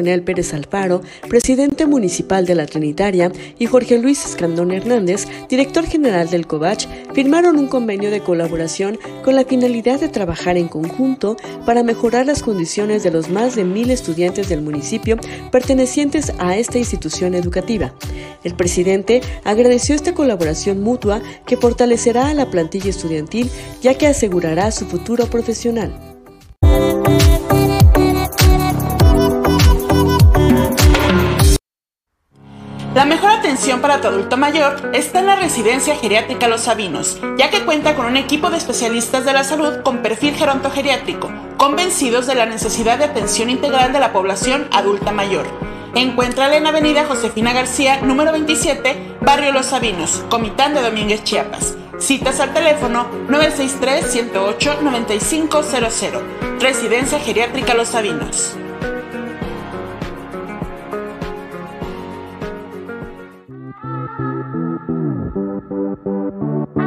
Leonel Pérez Alfaro, presidente municipal de la Trinitaria, y Jorge Luis Escandón Hernández, director general del COVACH, firmaron un convenio de colaboración con la finalidad de trabajar en conjunto para mejorar las condiciones de los más de mil estudiantes del municipio pertenecientes a esta institución educativa. El presidente agradeció esta colaboración mutua que fortalecerá a la plantilla estudiantil ya que asegurará su futuro profesional. La mejor atención para tu adulto mayor está en la residencia geriátrica Los Sabinos, ya que cuenta con un equipo de especialistas de la salud con perfil gerontogeriátrico, convencidos de la necesidad de atención integral de la población adulta mayor. Encuéntrala en Avenida Josefina García, número 27, Barrio Los Sabinos, Comitán de Domínguez, Chiapas. Citas al teléfono 963-108-9500. Residencia Geriátrica Los Sabinos. Thank you.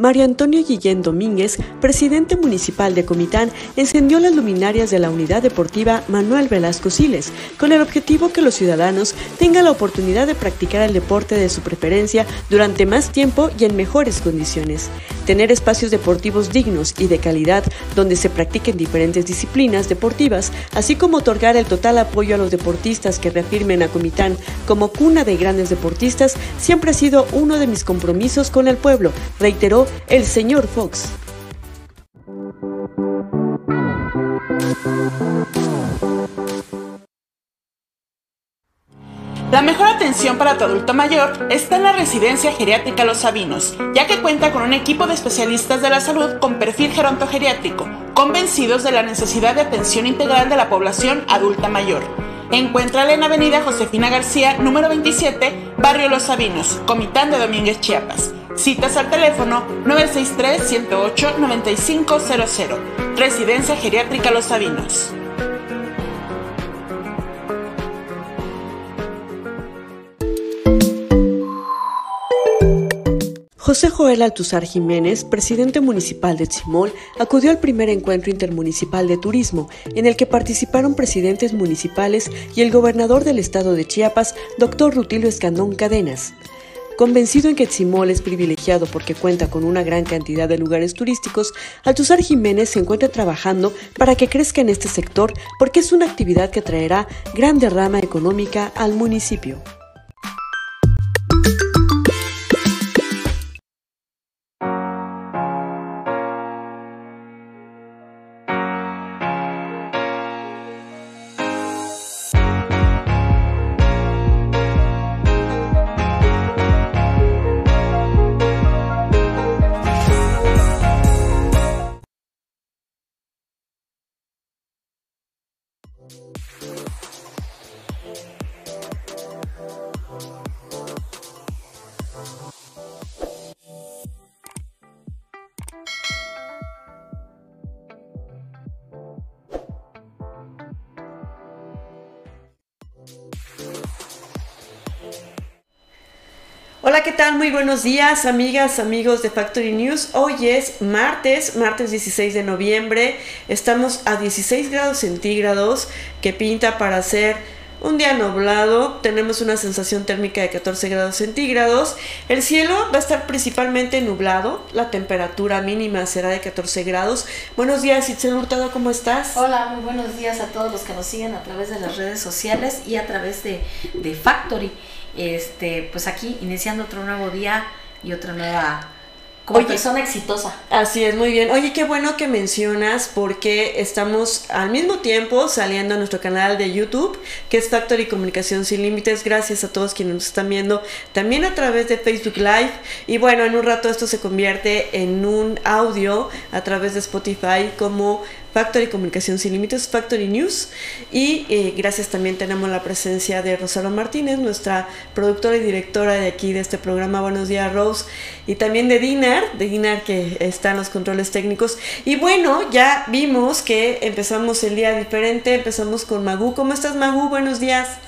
Mario Antonio Guillén Domínguez, presidente municipal de Comitán, encendió las luminarias de la unidad deportiva Manuel Velasco Siles, con el objetivo que los ciudadanos tengan la oportunidad de practicar el deporte de su preferencia durante más tiempo y en mejores condiciones. Tener espacios deportivos dignos y de calidad donde se practiquen diferentes disciplinas deportivas, así como otorgar el total apoyo a los deportistas que reafirmen a Comitán como cuna de grandes deportistas, siempre ha sido uno de mis compromisos con el pueblo, reiteró el señor Fox. La mejor atención para tu adulto mayor está en la residencia geriátrica Los Sabinos, ya que cuenta con un equipo de especialistas de la salud con perfil gerontogeriátrico, convencidos de la necesidad de atención integral de la población adulta mayor. Encuéntrala en Avenida Josefina García, número 27, Barrio Los Sabinos, Comitán de Domínguez, Chiapas. Citas al teléfono 963-108-9500. Residencia Geriátrica Los Sabinos. José Joel Altuzar Jiménez, presidente municipal de Tzimol, acudió al primer encuentro intermunicipal de turismo, en el que participaron presidentes municipales y el gobernador del estado de Chiapas, doctor Rutilio Escandón Cadenas. Convencido en que Tzimol es privilegiado porque cuenta con una gran cantidad de lugares turísticos, Altuzar Jiménez se encuentra trabajando para que crezca en este sector porque es una actividad que traerá gran derrama económica al municipio. Hola, ¿qué tal? Muy buenos días, amigas, amigos de Factory News. Hoy es martes, martes 16 de noviembre. Estamos a 16 grados centígrados, que pinta para ser un día nublado. Tenemos una sensación térmica de 14 grados centígrados. El cielo va a estar principalmente nublado. La temperatura mínima será de 14 grados. Buenos días, Itzel Hurtado, ¿cómo estás? Hola, muy buenos días a todos los que nos siguen a través de las redes sociales y a través de, de Factory este, pues aquí iniciando otro nuevo día y otra nueva como persona exitosa. Así es, muy bien. Oye, qué bueno que mencionas porque estamos al mismo tiempo saliendo a nuestro canal de YouTube, que es Factory Comunicación Sin Límites. Gracias a todos quienes nos están viendo también a través de Facebook Live. Y bueno, en un rato esto se convierte en un audio a través de Spotify como Factory Comunicación Sin Límites, Factory News. Y eh, gracias también tenemos la presencia de Rosario Martínez, nuestra productora y directora de aquí de este programa. Buenos días, Rose. Y también de Dinar, de Dinar que está en los controles técnicos. Y bueno, ya vimos que empezamos el día diferente, empezamos con Magu. ¿Cómo estás, Magu? Buenos días.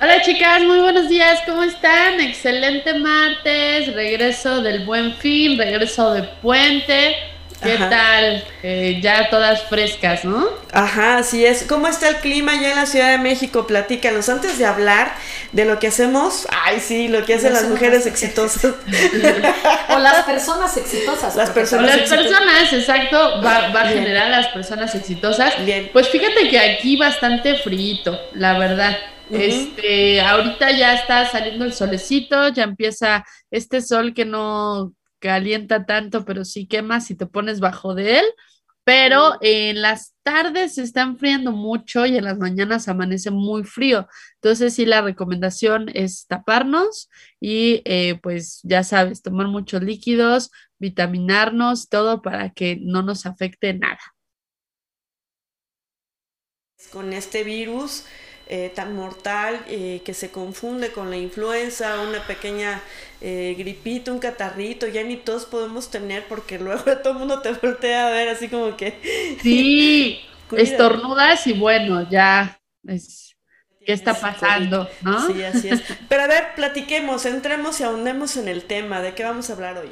Hola chicas, muy buenos días, ¿cómo están? Excelente martes, regreso del buen fin, regreso de puente. ¿Qué tal? Eh, ya todas frescas, ¿no? Ajá, así es. ¿Cómo está el clima ya en la Ciudad de México? Platícanos. Antes de hablar de lo que hacemos, ay, sí, lo que hacen las mujeres exitosas. o las personas exitosas. Las personas, las personas exacto, va, a generar las personas exitosas. Bien. Pues fíjate que aquí bastante frío, la verdad. Este, ahorita ya está saliendo el solecito, ya empieza este sol que no calienta tanto, pero sí quema si te pones bajo de él. Pero en las tardes se está enfriando mucho y en las mañanas amanece muy frío. Entonces sí, la recomendación es taparnos y eh, pues ya sabes, tomar muchos líquidos, vitaminarnos, todo para que no nos afecte nada. Con este virus, eh, tan mortal eh, que se confunde con la influenza, una pequeña eh, gripito, un catarrito, ya ni todos podemos tener porque luego todo el mundo te voltea a ver así como que... Sí, estornudas y bueno, ya es... ¿Qué está pasando? ¿no? Sí, así es. Pero a ver, platiquemos, entremos y ahondemos en el tema. ¿De qué vamos a hablar hoy?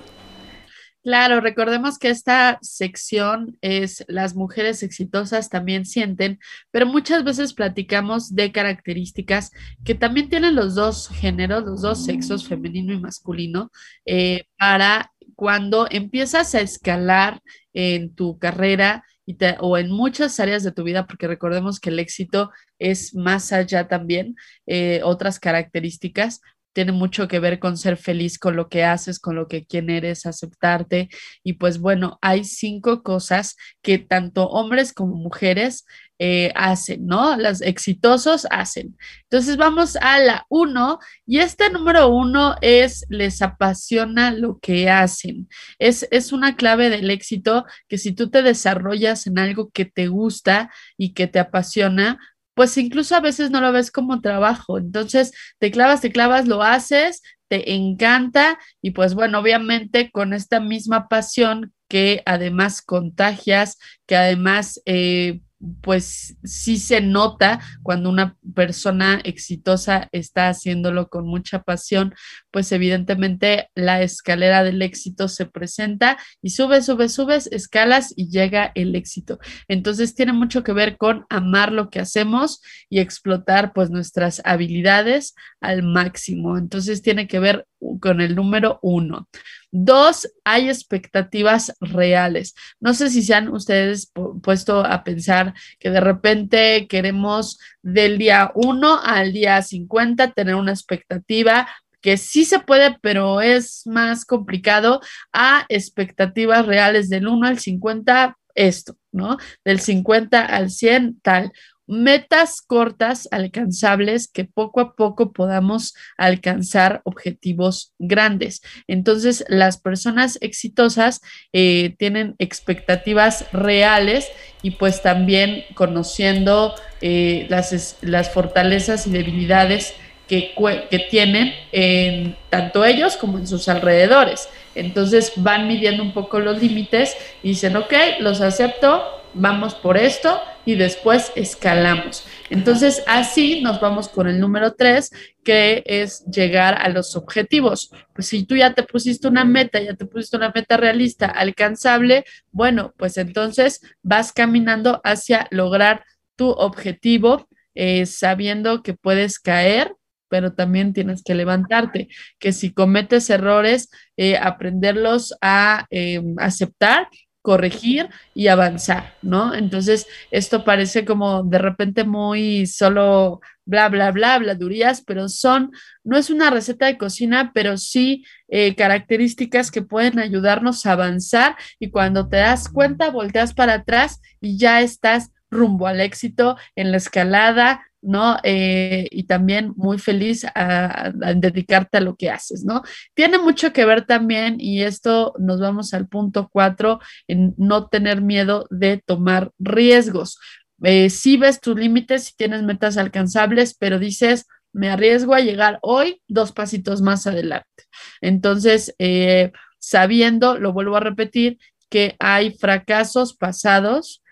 Claro, recordemos que esta sección es las mujeres exitosas también sienten, pero muchas veces platicamos de características que también tienen los dos géneros, los dos sexos, femenino y masculino, eh, para cuando empiezas a escalar en tu carrera y o en muchas áreas de tu vida, porque recordemos que el éxito es más allá también, eh, otras características, tiene mucho que ver con ser feliz con lo que haces, con lo que quién eres, aceptarte. Y pues bueno, hay cinco cosas que tanto hombres como mujeres eh, hacen, ¿no? Los exitosos hacen. Entonces vamos a la uno y este número uno es les apasiona lo que hacen. Es, es una clave del éxito que si tú te desarrollas en algo que te gusta y que te apasiona, pues incluso a veces no lo ves como trabajo. Entonces, te clavas, te clavas, lo haces, te encanta y pues bueno, obviamente con esta misma pasión que además contagias, que además eh, pues sí se nota cuando una persona exitosa está haciéndolo con mucha pasión, pues evidentemente la escalera del éxito se presenta y sube, sube, subes, escalas y llega el éxito. Entonces tiene mucho que ver con amar lo que hacemos y explotar pues nuestras habilidades al máximo. Entonces tiene que ver con el número uno. Dos, hay expectativas reales. No sé si se han ustedes puesto a pensar que de repente queremos del día uno al día 50 tener una expectativa que sí se puede, pero es más complicado, a expectativas reales del 1 al 50, esto, ¿no? Del 50 al 100, tal metas cortas, alcanzables, que poco a poco podamos alcanzar objetivos grandes. Entonces, las personas exitosas eh, tienen expectativas reales y pues también conociendo eh, las, las fortalezas y debilidades que, que, tienen en tanto ellos como en sus alrededores. Entonces van midiendo un poco los límites y dicen, ok, los acepto, vamos por esto y después escalamos. Entonces, así nos vamos con el número tres, que es llegar a los objetivos. Pues si tú ya te pusiste una meta, ya te pusiste una meta realista, alcanzable, bueno, pues entonces vas caminando hacia lograr tu objetivo, eh, sabiendo que puedes caer, pero también tienes que levantarte, que si cometes errores, eh, aprenderlos a eh, aceptar corregir y avanzar, ¿no? Entonces, esto parece como de repente muy solo bla, bla, bla, habladurías, pero son, no es una receta de cocina, pero sí eh, características que pueden ayudarnos a avanzar y cuando te das cuenta, volteas para atrás y ya estás rumbo al éxito en la escalada, ¿no? Eh, y también muy feliz a, dedicarte a lo que haces, ¿no? Tiene mucho que ver también, y esto nos vamos al punto cuatro, en no tener miedo de tomar riesgos. Eh, si ves tus límites, si tienes metas alcanzables, pero dices, me arriesgo a llegar hoy dos pasitos más adelante. Entonces, eh, sabiendo, lo vuelvo a repetir, que hay fracasos pasados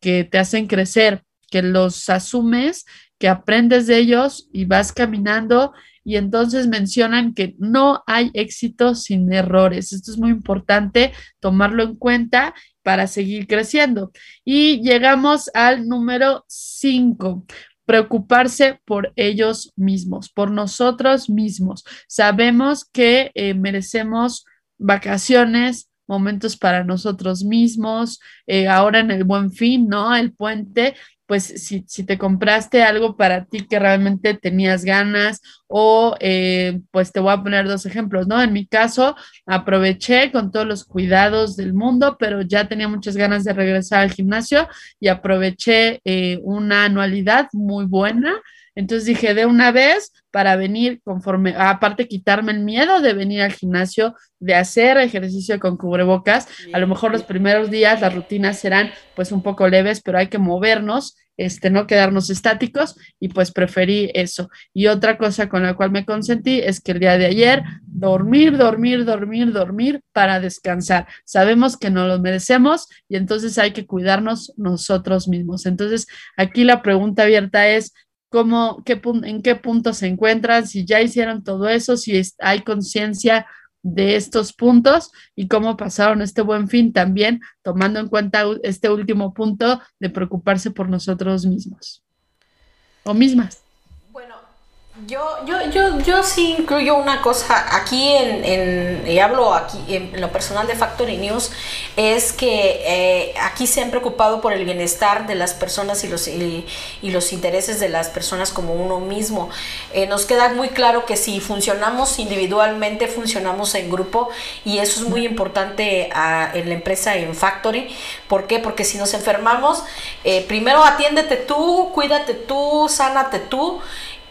que, te hacen crecer, que los asumes, que aprendes de ellos y vas caminando y entonces mencionan que no hay éxito sin errores. Esto es muy importante tomarlo en cuenta para seguir creciendo. Y llegamos al número cinco preocuparse por ellos mismos, por nosotros mismos. Sabemos que eh, merecemos vacaciones, momentos para nosotros mismos, eh, ahora en el buen fin, ¿no? El puente, pues si, te compraste algo para ti que realmente tenías ganas o eh, pues te voy a poner dos ejemplos, ¿no? En mi caso, aproveché con todos los cuidados del mundo, pero ya tenía muchas ganas de regresar al gimnasio y aproveché eh, una anualidad muy buena entonces dije, de una vez para venir conforme, aparte quitarme el miedo de venir al gimnasio, de hacer ejercicio con cubrebocas. A lo mejor los primeros días las rutinas serán pues un poco leves, pero hay que movernos, este, no quedarnos estáticos y pues preferí eso. Y otra cosa con la cual me consentí es que el día de ayer dormir, dormir, dormir, dormir para descansar. Sabemos que no lo merecemos y entonces hay que cuidarnos nosotros mismos. Entonces aquí la pregunta abierta es, cómo, qué, en qué punto se encuentran, si ya hicieron todo eso, si hay conciencia de estos puntos y cómo pasaron este buen fin también, tomando en cuenta este último punto de preocuparse por nosotros mismos o mismas. Yo, yo, yo, yo sí incluyo una cosa aquí en, en y hablo aquí en, lo personal de Factory News, es que eh, aquí se han preocupado por el bienestar de las personas y los, y, los intereses de las personas como uno mismo. Eh, nos queda muy claro que si funcionamos individualmente, funcionamos en grupo y eso es muy importante ah, en la empresa en Factory. ¿Por qué? Porque si nos enfermamos, eh, primero atiéndete tú, cuídate tú, sánate tú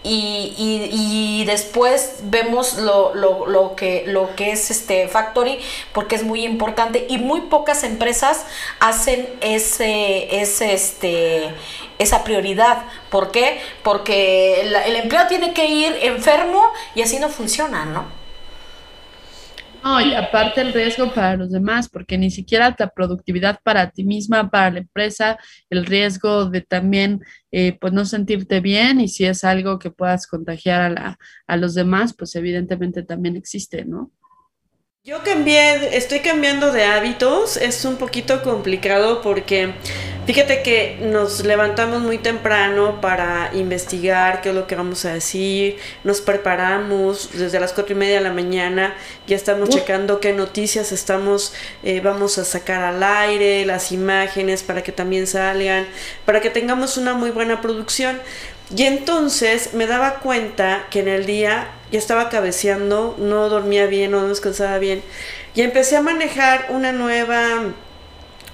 y, y, después vemos lo, lo, lo, que, lo que es este Factory porque es muy importante y muy pocas empresas hacen ese, ese este, esa prioridad. ¿Por qué? Porque el, el empleado tiene que ir enfermo y así no funciona, ¿no? No, y aparte el riesgo para los demás, porque ni siquiera la productividad para ti misma, para la empresa, el riesgo de también eh, pues no sentirte bien y si es algo que puedas contagiar a, la, a los demás, pues evidentemente también existe, ¿no? Yo cambié, estoy cambiando de hábitos, es un poquito complicado porque fíjate que nos levantamos muy temprano para investigar qué es lo que vamos a decir, nos preparamos desde las cuatro y media de la mañana, ya estamos checando qué noticias estamos, eh, vamos a sacar al aire, las imágenes para que también salgan, para que tengamos una muy buena producción. Y entonces me daba cuenta que en el día ya estaba cabeceando, no dormía bien, no descansaba bien. Y empecé a manejar una nueva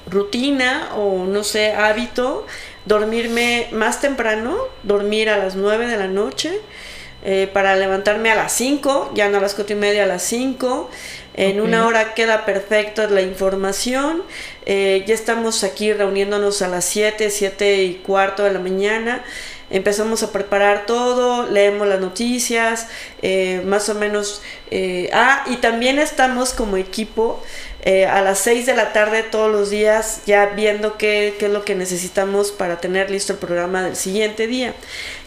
rutina o no sé, hábito, dormirme más temprano, dormir a las 9 de la noche. Eh, para levantarme a las 5, ya no a las 4 y media, a las 5. En una hora queda perfecta la información. Eh, ya estamos aquí reuniéndonos a las 7, 7 y cuarto de la mañana empezamos a preparar todo, leemos las noticias, eh, más o menos. Ah, y también estamos como equipo eh, a las 6 de la tarde todos los días ya viendo qué, qué es lo que necesitamos para tener listo el programa del siguiente día.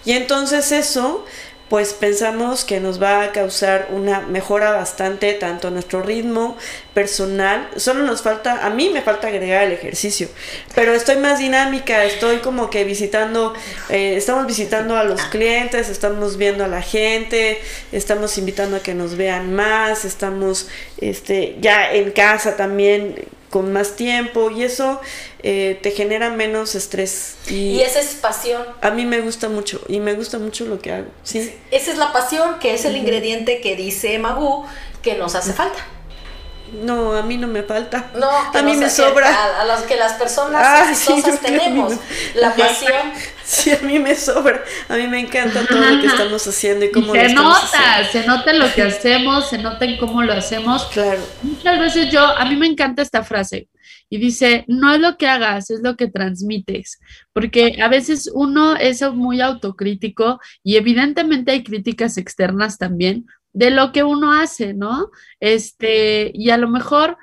Y entonces eso pues pensamos que nos va a causar una mejora bastante tanto nuestro ritmo personal. Solo nos falta, a mí me falta agregar el ejercicio, pero estoy más dinámica, estoy como que visitando, eh, estamos visitando a los clientes, estamos viendo a la gente, estamos invitando a que nos vean más, estamos este, ya en casa también con más tiempo y eso eh, te genera menos estrés. Y, esa es pasión. A mí me gusta mucho y me gusta mucho lo que hago. ¿sí? Esa es la pasión, que es el ingrediente que dice Magu que nos hace falta. No, a mí no me falta. No, a mí me sobra. A, a, los que las personas ah, exitosas tenemos. La pasión. Sí, a mí me sobra. A mí me encanta todo lo que estamos haciendo y cómo y se nota, se nota lo que hacemos, se nota en cómo lo hacemos. Claro. Muchas veces yo, a mí me encanta esta frase y dice, no es lo que hagas, es lo que transmites, porque a veces uno es muy autocrítico y evidentemente hay críticas externas también de lo que uno hace, ¿no? Este, y a lo mejor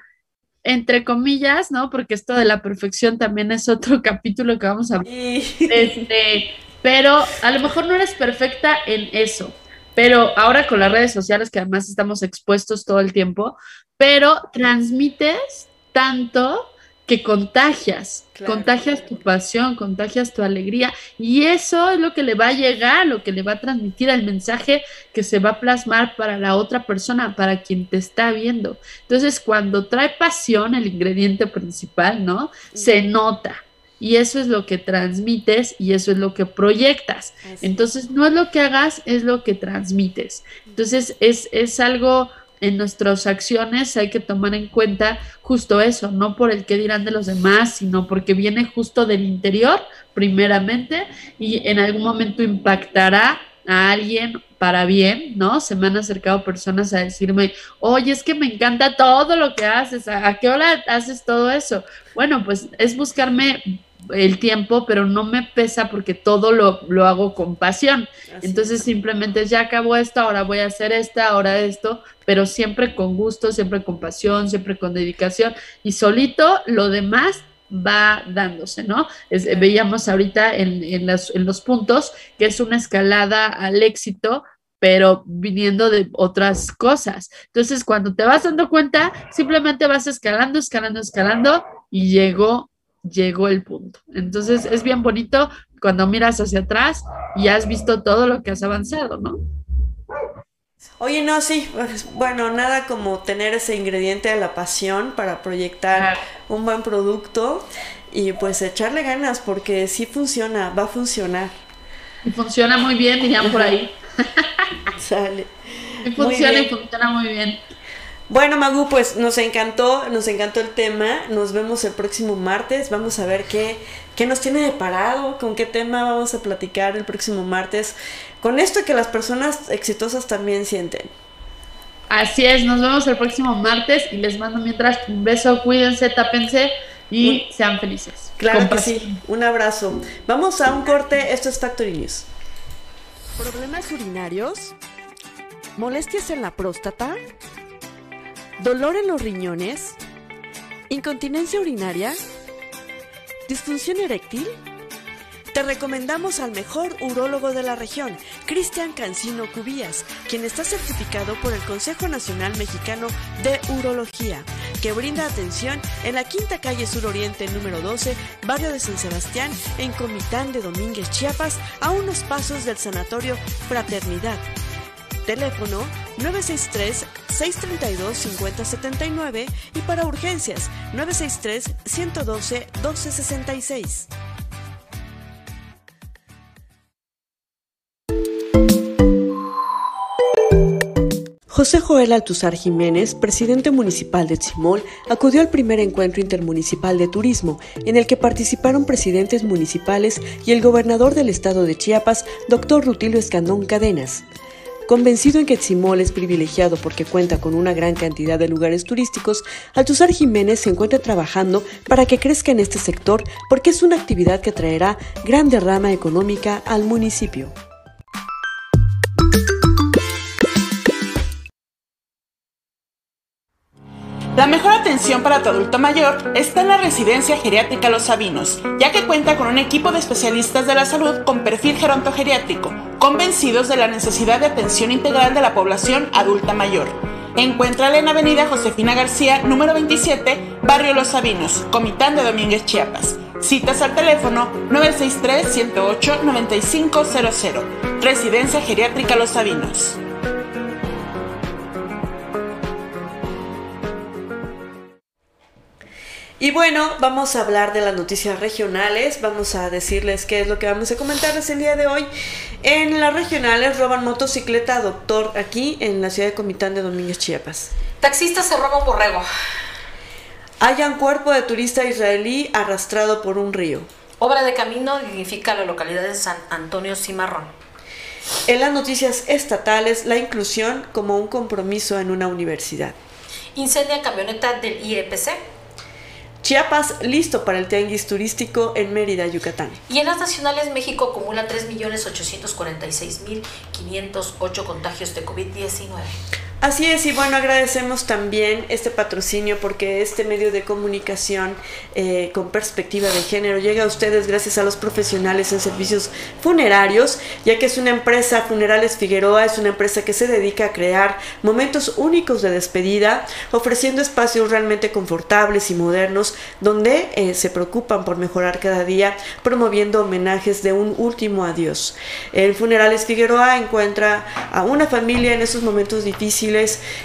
entre comillas, ¿no? Porque esto de la perfección también es otro capítulo que vamos a ver. Este, pero a lo mejor no eres perfecta en eso. Pero ahora con las redes sociales, que además estamos expuestos todo el tiempo, pero transmites tanto que contagias, contagias tu pasión, contagias tu alegría y eso es lo que le va a llegar, lo que le va a transmitir el mensaje que se va a plasmar para la otra persona, para quien te está viendo. Entonces, cuando trae pasión, el ingrediente principal, ¿no? Se nota. Y eso es lo que transmites y eso es lo que proyectas. Entonces, no es lo que hagas, es lo que transmites. Entonces, es, es algo en nuestras acciones hay que tomar en cuenta justo eso, no por el que dirán de los demás, sino porque viene justo del interior, primeramente, y en algún momento impactará a alguien para bien, ¿no? Se me han acercado personas a decirme, oye, es que me encanta todo lo que haces, ¿a qué hora haces todo eso? Bueno, pues es buscarme el tiempo, pero no me pesa porque todo lo, lo hago con pasión. Entonces simplemente ya acabó esto, ahora voy a hacer esta, ahora esto, pero siempre con gusto, siempre con pasión, siempre con dedicación y solito lo demás va dándose, ¿no? veíamos ahorita en, en, en los puntos que es una escalada al éxito, pero viniendo de otras cosas. Entonces, cuando te vas dando cuenta, simplemente vas escalando, escalando, escalando y llegó llegó el punto. Entonces es bien bonito cuando miras hacia atrás y has visto todo lo que has avanzado, ¿no? Oye, no, sí, pues, bueno, nada como tener ese ingrediente de la pasión para proyectar un buen producto y pues echarle ganas porque sí funciona, va a funcionar. Y funciona muy bien, dirían por ahí. Sale. Y funciona y funciona muy bien. Bueno, Magu, pues nos encantó, nos encantó el tema. Nos vemos el próximo martes. Vamos a ver qué, qué nos tiene deparado, con qué tema vamos a platicar el próximo martes. Con esto que las personas exitosas también sienten. Así es, nos vemos el próximo martes y les mando mientras un beso, cuídense, tápense y sean felices. Claro que sí, un abrazo. Vamos a un corte, esto es Factory News. ¿Problemas urinarios? ¿Molestias en la próstata? ¿Dolor en los riñones? ¿Incontinencia urinaria? ¿Disfunción eréctil? Te recomendamos al mejor urólogo de la región, Cristian Cancino Cubías, quien está certificado por el Consejo Nacional Mexicano de Urología, que brinda atención en la Quinta Calle Sur Oriente número 12, barrio de San Sebastián, en Comitán de Domínguez, Chiapas, a unos pasos del Sanatorio Fraternidad. Teléfono 963-632-5079 y para urgencias 963-112-1266. José Joel Altuzar Jiménez, presidente municipal de Tzimol, acudió al primer encuentro intermunicipal de turismo, en el que participaron presidentes municipales y el gobernador del estado de Chiapas, doctor Rutilio Escandón Cadenas. Convencido en que Tzimol es privilegiado porque cuenta con una gran cantidad de lugares turísticos, Altuzar Jiménez se encuentra trabajando para que crezca en este sector porque es una actividad que traerá gran derrama económica al municipio. La mejor atención para tu adulto mayor está en la residencia geriátrica Los Sabinos, ya que cuenta con un equipo de especialistas de la salud con perfil gerontogeriátrico, convencidos de la necesidad de atención integral de la población adulta mayor. Encuéntrala en Avenida Josefina García, número 27, Barrio Los Sabinos, Comitán de Domínguez, Chiapas. Citas al teléfono 963-108-9500. Residencia Geriátrica Los Sabinos. Y bueno, vamos a hablar de las noticias regionales, vamos a decirles qué es lo que vamos a comentarles el día de hoy. En las regionales roban motocicleta doctor aquí en la ciudad de Comitán de Domínguez, Chiapas. Taxista se roba un borrego. Hayan cuerpo de turista israelí arrastrado por un río. Obra de camino dignifica la localidad de San Antonio Cimarrón. En las noticias estatales, la inclusión como un compromiso en una universidad. Incendia camioneta del IEPC. Chiapas listo para el tianguis turístico en Mérida, Yucatán. Y en las nacionales, México acumula 3.846.508 contagios de COVID-19. Así es, y bueno, agradecemos también este patrocinio porque este medio de comunicación eh, con perspectiva de género llega a ustedes gracias a los profesionales en servicios funerarios, ya que es una empresa, Funerales Figueroa, es una empresa que se dedica a crear momentos únicos de despedida, ofreciendo espacios realmente confortables y modernos donde eh, se preocupan por mejorar cada día, promoviendo homenajes de un último adiós. En Funerales Figueroa encuentra a una familia en esos momentos difíciles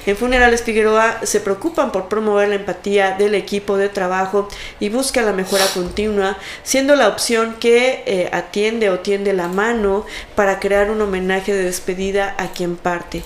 en Funerales Figueroa se preocupan por promover la empatía del equipo de trabajo y buscan la mejora continua, siendo la opción que eh, atiende o tiende la mano para crear un homenaje de despedida a quien parte.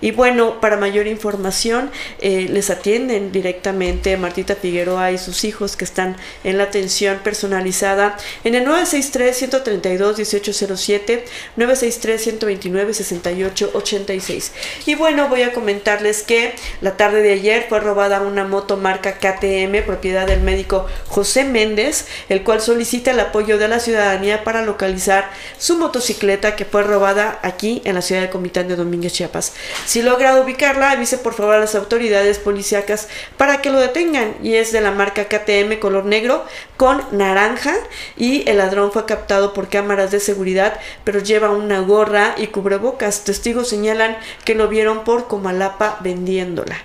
Y bueno, para mayor información, eh, les atienden directamente Martita Figueroa y sus hijos que están en la atención personalizada en el 963-132-1807, 963-129-6886. Y bueno, voy a comentarles que la tarde de ayer fue robada una moto marca KTM, propiedad del médico José Méndez, el cual solicita el apoyo de la ciudadanía para localizar su motocicleta que fue robada aquí en la ciudad de Comitán de Domínguez, Chiapas. Si logra ubicarla, avise por favor a las autoridades policíacas para que lo detengan. Y es de la marca KTM color negro con naranja y el ladrón fue captado por cámaras de seguridad, pero lleva una gorra y cubrebocas. Testigos señalan que lo vieron por Comalapa vendiéndola.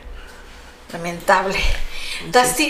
Lamentable.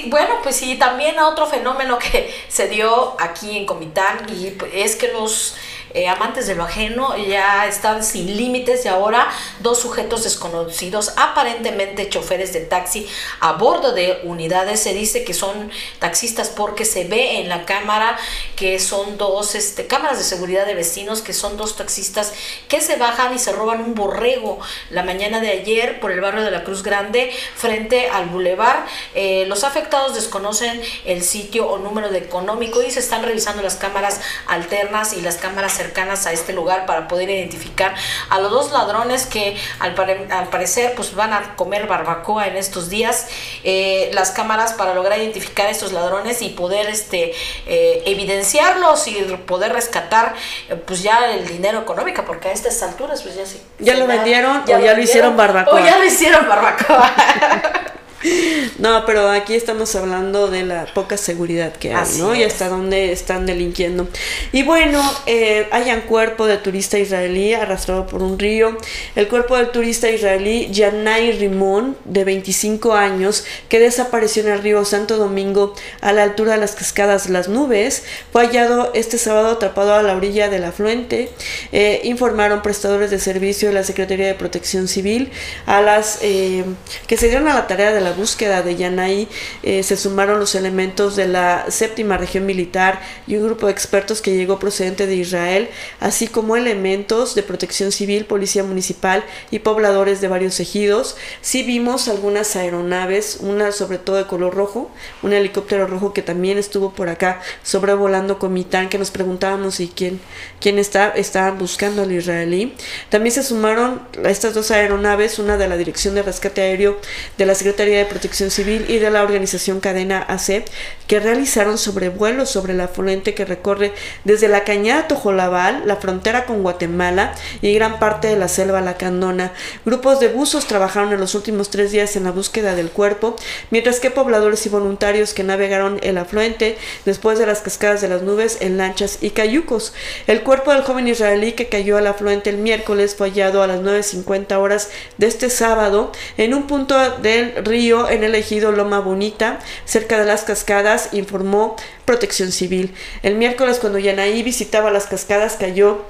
Bueno, pues sí, también otro fenómeno que se dio aquí en Comitán y es que los eh, amantes de lo ajeno ya están sin límites y ahora dos sujetos desconocidos, aparentemente choferes de taxi a bordo de unidades, se dice que son taxistas porque se ve en la cámara que son dos este, cámaras de seguridad de vecinos, que son dos taxistas que se bajan y se roban un borrego la mañana de ayer por el barrio de la Cruz Grande frente al bulevar. Eh, los afectados desconocen el sitio o número de económico y se están revisando las cámaras alternas y las cámaras cercanas a este lugar para poder identificar a los dos ladrones que al, parecer pues van a comer barbacoa en estos días. Eh, las cámaras para lograr identificar a estos ladrones y poder este, eh, evidenciarlos y poder rescatar eh, pues ya el dinero económico, porque a estas alturas pues ya sí. ¿Ya lo vendieron o ya lo hicieron barbacoa? O ya lo hicieron barbacoa. No, pero aquí estamos hablando de la poca seguridad que hay, ¿no? Y hasta dónde están delinquiendo. Y bueno, eh, hayan cuerpo de turista israelí arrastrado por un río. El cuerpo del turista israelí Yanai Rimón, de 25 años, que desapareció en el río Santo Domingo a la altura de las cascadas Las Nubes, fue hallado este sábado atrapado a la orilla del afluente. Eh, informaron prestadores de servicio de la Secretaría de Protección Civil a las eh, que se dieron a la tarea de la búsqueda de Yanai eh, se sumaron los elementos de la séptima región militar y un grupo de expertos que llegó procedente de Israel, así como elementos de protección civil, policía municipal y pobladores de varios ejidos. Sí vimos algunas aeronaves, una sobre todo de color rojo, un helicóptero rojo que también estuvo por acá sobrevolando Comitán, que nos preguntábamos si quién, quién está, estaban buscando al israelí. También se sumaron estas dos aeronaves, una de la Dirección de Rescate Aéreo de la Secretaría de Protección Civil y de la organización Cadena AC, que realizaron sobrevuelos sobre la afluente que recorre desde la cañada Tojolabal, la frontera con Guatemala y gran parte de la selva lacandona. Grupos de buzos trabajaron en los últimos tres días en la búsqueda del cuerpo, mientras que pobladores y voluntarios que navegaron el afluente después de las cascadas de las nubes en lanchas y cayucos. El cuerpo del joven israelí que cayó al afluente el miércoles fue hallado a las 9.50 horas de este sábado en un punto del río en el ejido Loma Bonita, cerca de las cascadas, informó Protección Civil. El miércoles, cuando Yanaí visitaba las cascadas, cayó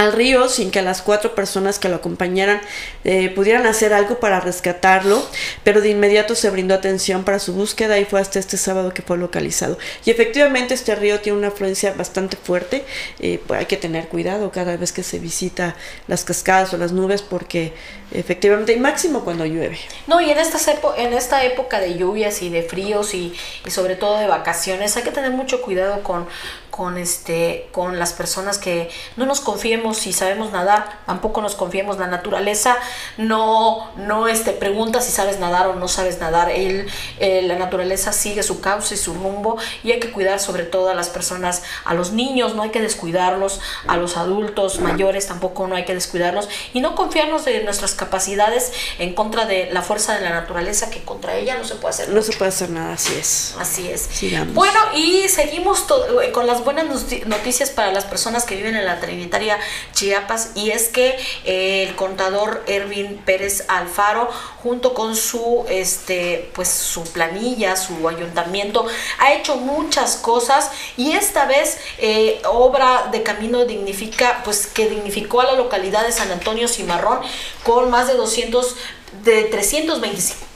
al río sin que las cuatro personas que lo acompañaran eh, pudieran hacer algo para rescatarlo, pero de inmediato se brindó atención para su búsqueda y fue hasta este sábado que fue localizado. Y efectivamente este río tiene una afluencia bastante fuerte, eh, pues hay que tener cuidado cada vez que se visita las cascadas o las nubes porque efectivamente, y máximo cuando llueve. No, y en, estas en esta época de lluvias y de fríos y, y sobre todo de vacaciones hay que tener mucho cuidado con con este con las personas que no nos confiemos si sabemos nadar tampoco nos confiemos. La naturaleza no no este pregunta si sabes nadar o no sabes nadar. Él eh, la naturaleza sigue su cauce y su rumbo y hay que cuidar sobre todo a las personas a los niños no hay que descuidarlos a los adultos mayores tampoco no hay que descuidarlos y no confiarnos de nuestras capacidades en contra de la fuerza de la naturaleza que contra ella no se puede hacer no se puede hacer nada así es. Así es. Bueno y seguimos eh, con las buenas noticias para las personas que viven en la Trinitaria Chiapas y es que eh, el contador Ervin Pérez Alfaro junto con su este pues su planilla, su ayuntamiento ha hecho muchas cosas y esta vez eh, obra de camino dignifica pues que dignificó a la localidad de San Antonio Cimarrón con más de 200 de 325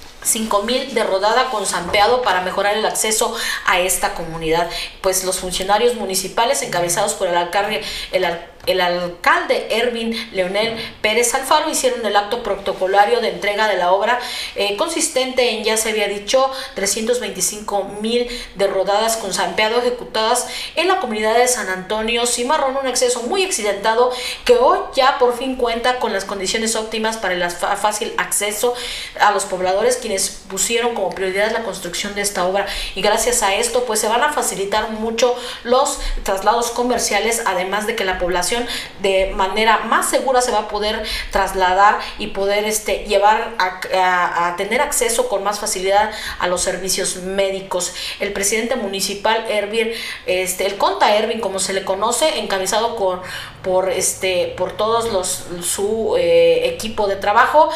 mil de rodada con Sampeado para mejorar el acceso a esta comunidad. Pues los funcionarios municipales encabezados por el alcalde, el, el alcalde Ervin Leonel Pérez Alfaro hicieron el acto protocolario de entrega de la obra eh, consistente en, ya se había dicho, 325 mil de rodadas con sampeado ejecutadas en la comunidad de San Antonio Cimarrón, un acceso muy accidentado que hoy ya por fin cuenta con las condiciones óptimas para el fácil acceso a los pobladores quienes pusieron como prioridad la construcción de esta obra. Y gracias a esto pues se van a facilitar mucho los traslados comerciales además de que la población de manera más segura se va a poder trasladar y poder este, llevar a, tener acceso con más facilidad a los servicios médicos. El presidente municipal Ervin, este, el Conta Ervin, como se le conoce, encabezado por, por, este, por todos los, su eh, equipo de trabajo,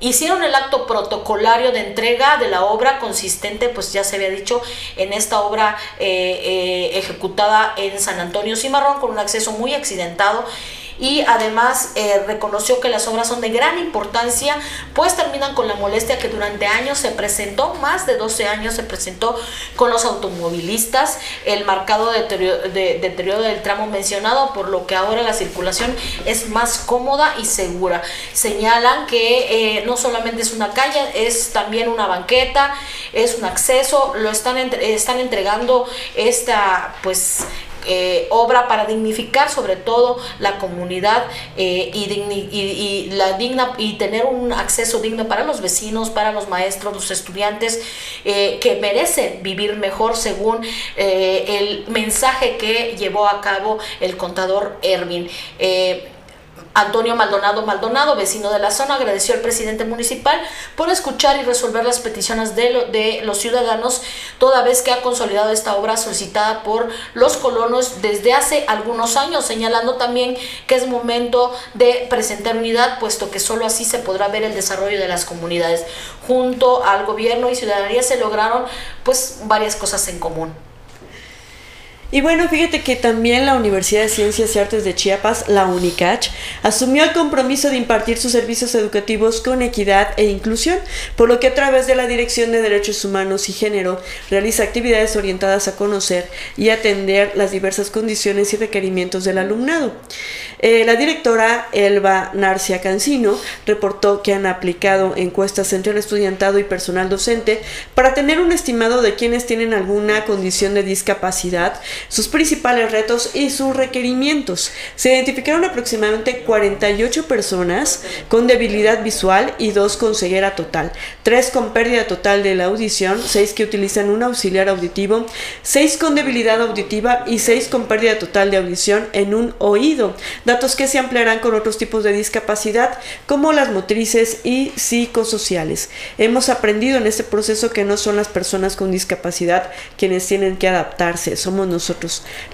Hicieron el acto protocolario de entrega de la obra consistente, pues ya se había dicho, en esta obra eh, eh, ejecutada en San Antonio Cimarrón con un acceso muy accidentado y además eh, reconoció que las obras son de gran importancia, pues terminan con la molestia que durante años se presentó, más de 12 años se presentó con los automovilistas, el marcado deterioro, de, deterioro del tramo mencionado, por lo que ahora la circulación es más cómoda y segura. Señalan que eh, no solamente es una calle, es también una banqueta, es un acceso, lo están, están entregando esta pues eh, obra para dignificar sobre todo la comunidad eh, y, la digna, y tener un acceso digno para los vecinos, para los maestros, los estudiantes eh, que merecen vivir mejor según el mensaje que llevó a cabo el contador Erwin. Antonio Maldonado Maldonado, vecino de la zona, agradeció al presidente municipal por escuchar y resolver las peticiones de, de, los ciudadanos, toda vez que ha consolidado esta obra solicitada por los colonos desde hace algunos años, señalando también que es momento de presentar unidad, puesto que solo así se podrá ver el desarrollo de las comunidades. Junto al gobierno y ciudadanía se lograron pues varias cosas en común. Y bueno, fíjate que también la Universidad de Ciencias y Artes de Chiapas, la UNICACH, asumió el compromiso de impartir sus servicios educativos con equidad e inclusión, por lo que a través de la Dirección de Derechos Humanos y Género realiza actividades orientadas a conocer y atender las diversas condiciones y requerimientos del alumnado. Eh, la directora Elba Narcia Cancino reportó que han aplicado encuestas entre el estudiantado y personal docente para tener un estimado de quienes tienen alguna condición de discapacidad sus principales retos y sus requerimientos. Se identificaron aproximadamente 48 personas con debilidad visual y dos con ceguera total, tres con pérdida total de la audición, seis que utilizan un auxiliar auditivo, seis con debilidad auditiva y seis con pérdida total de audición en un oído, datos que se ampliarán con otros tipos de discapacidad como las motrices y psicosociales. Hemos aprendido en este proceso que no son las personas con discapacidad quienes tienen que adaptarse, somos nosotros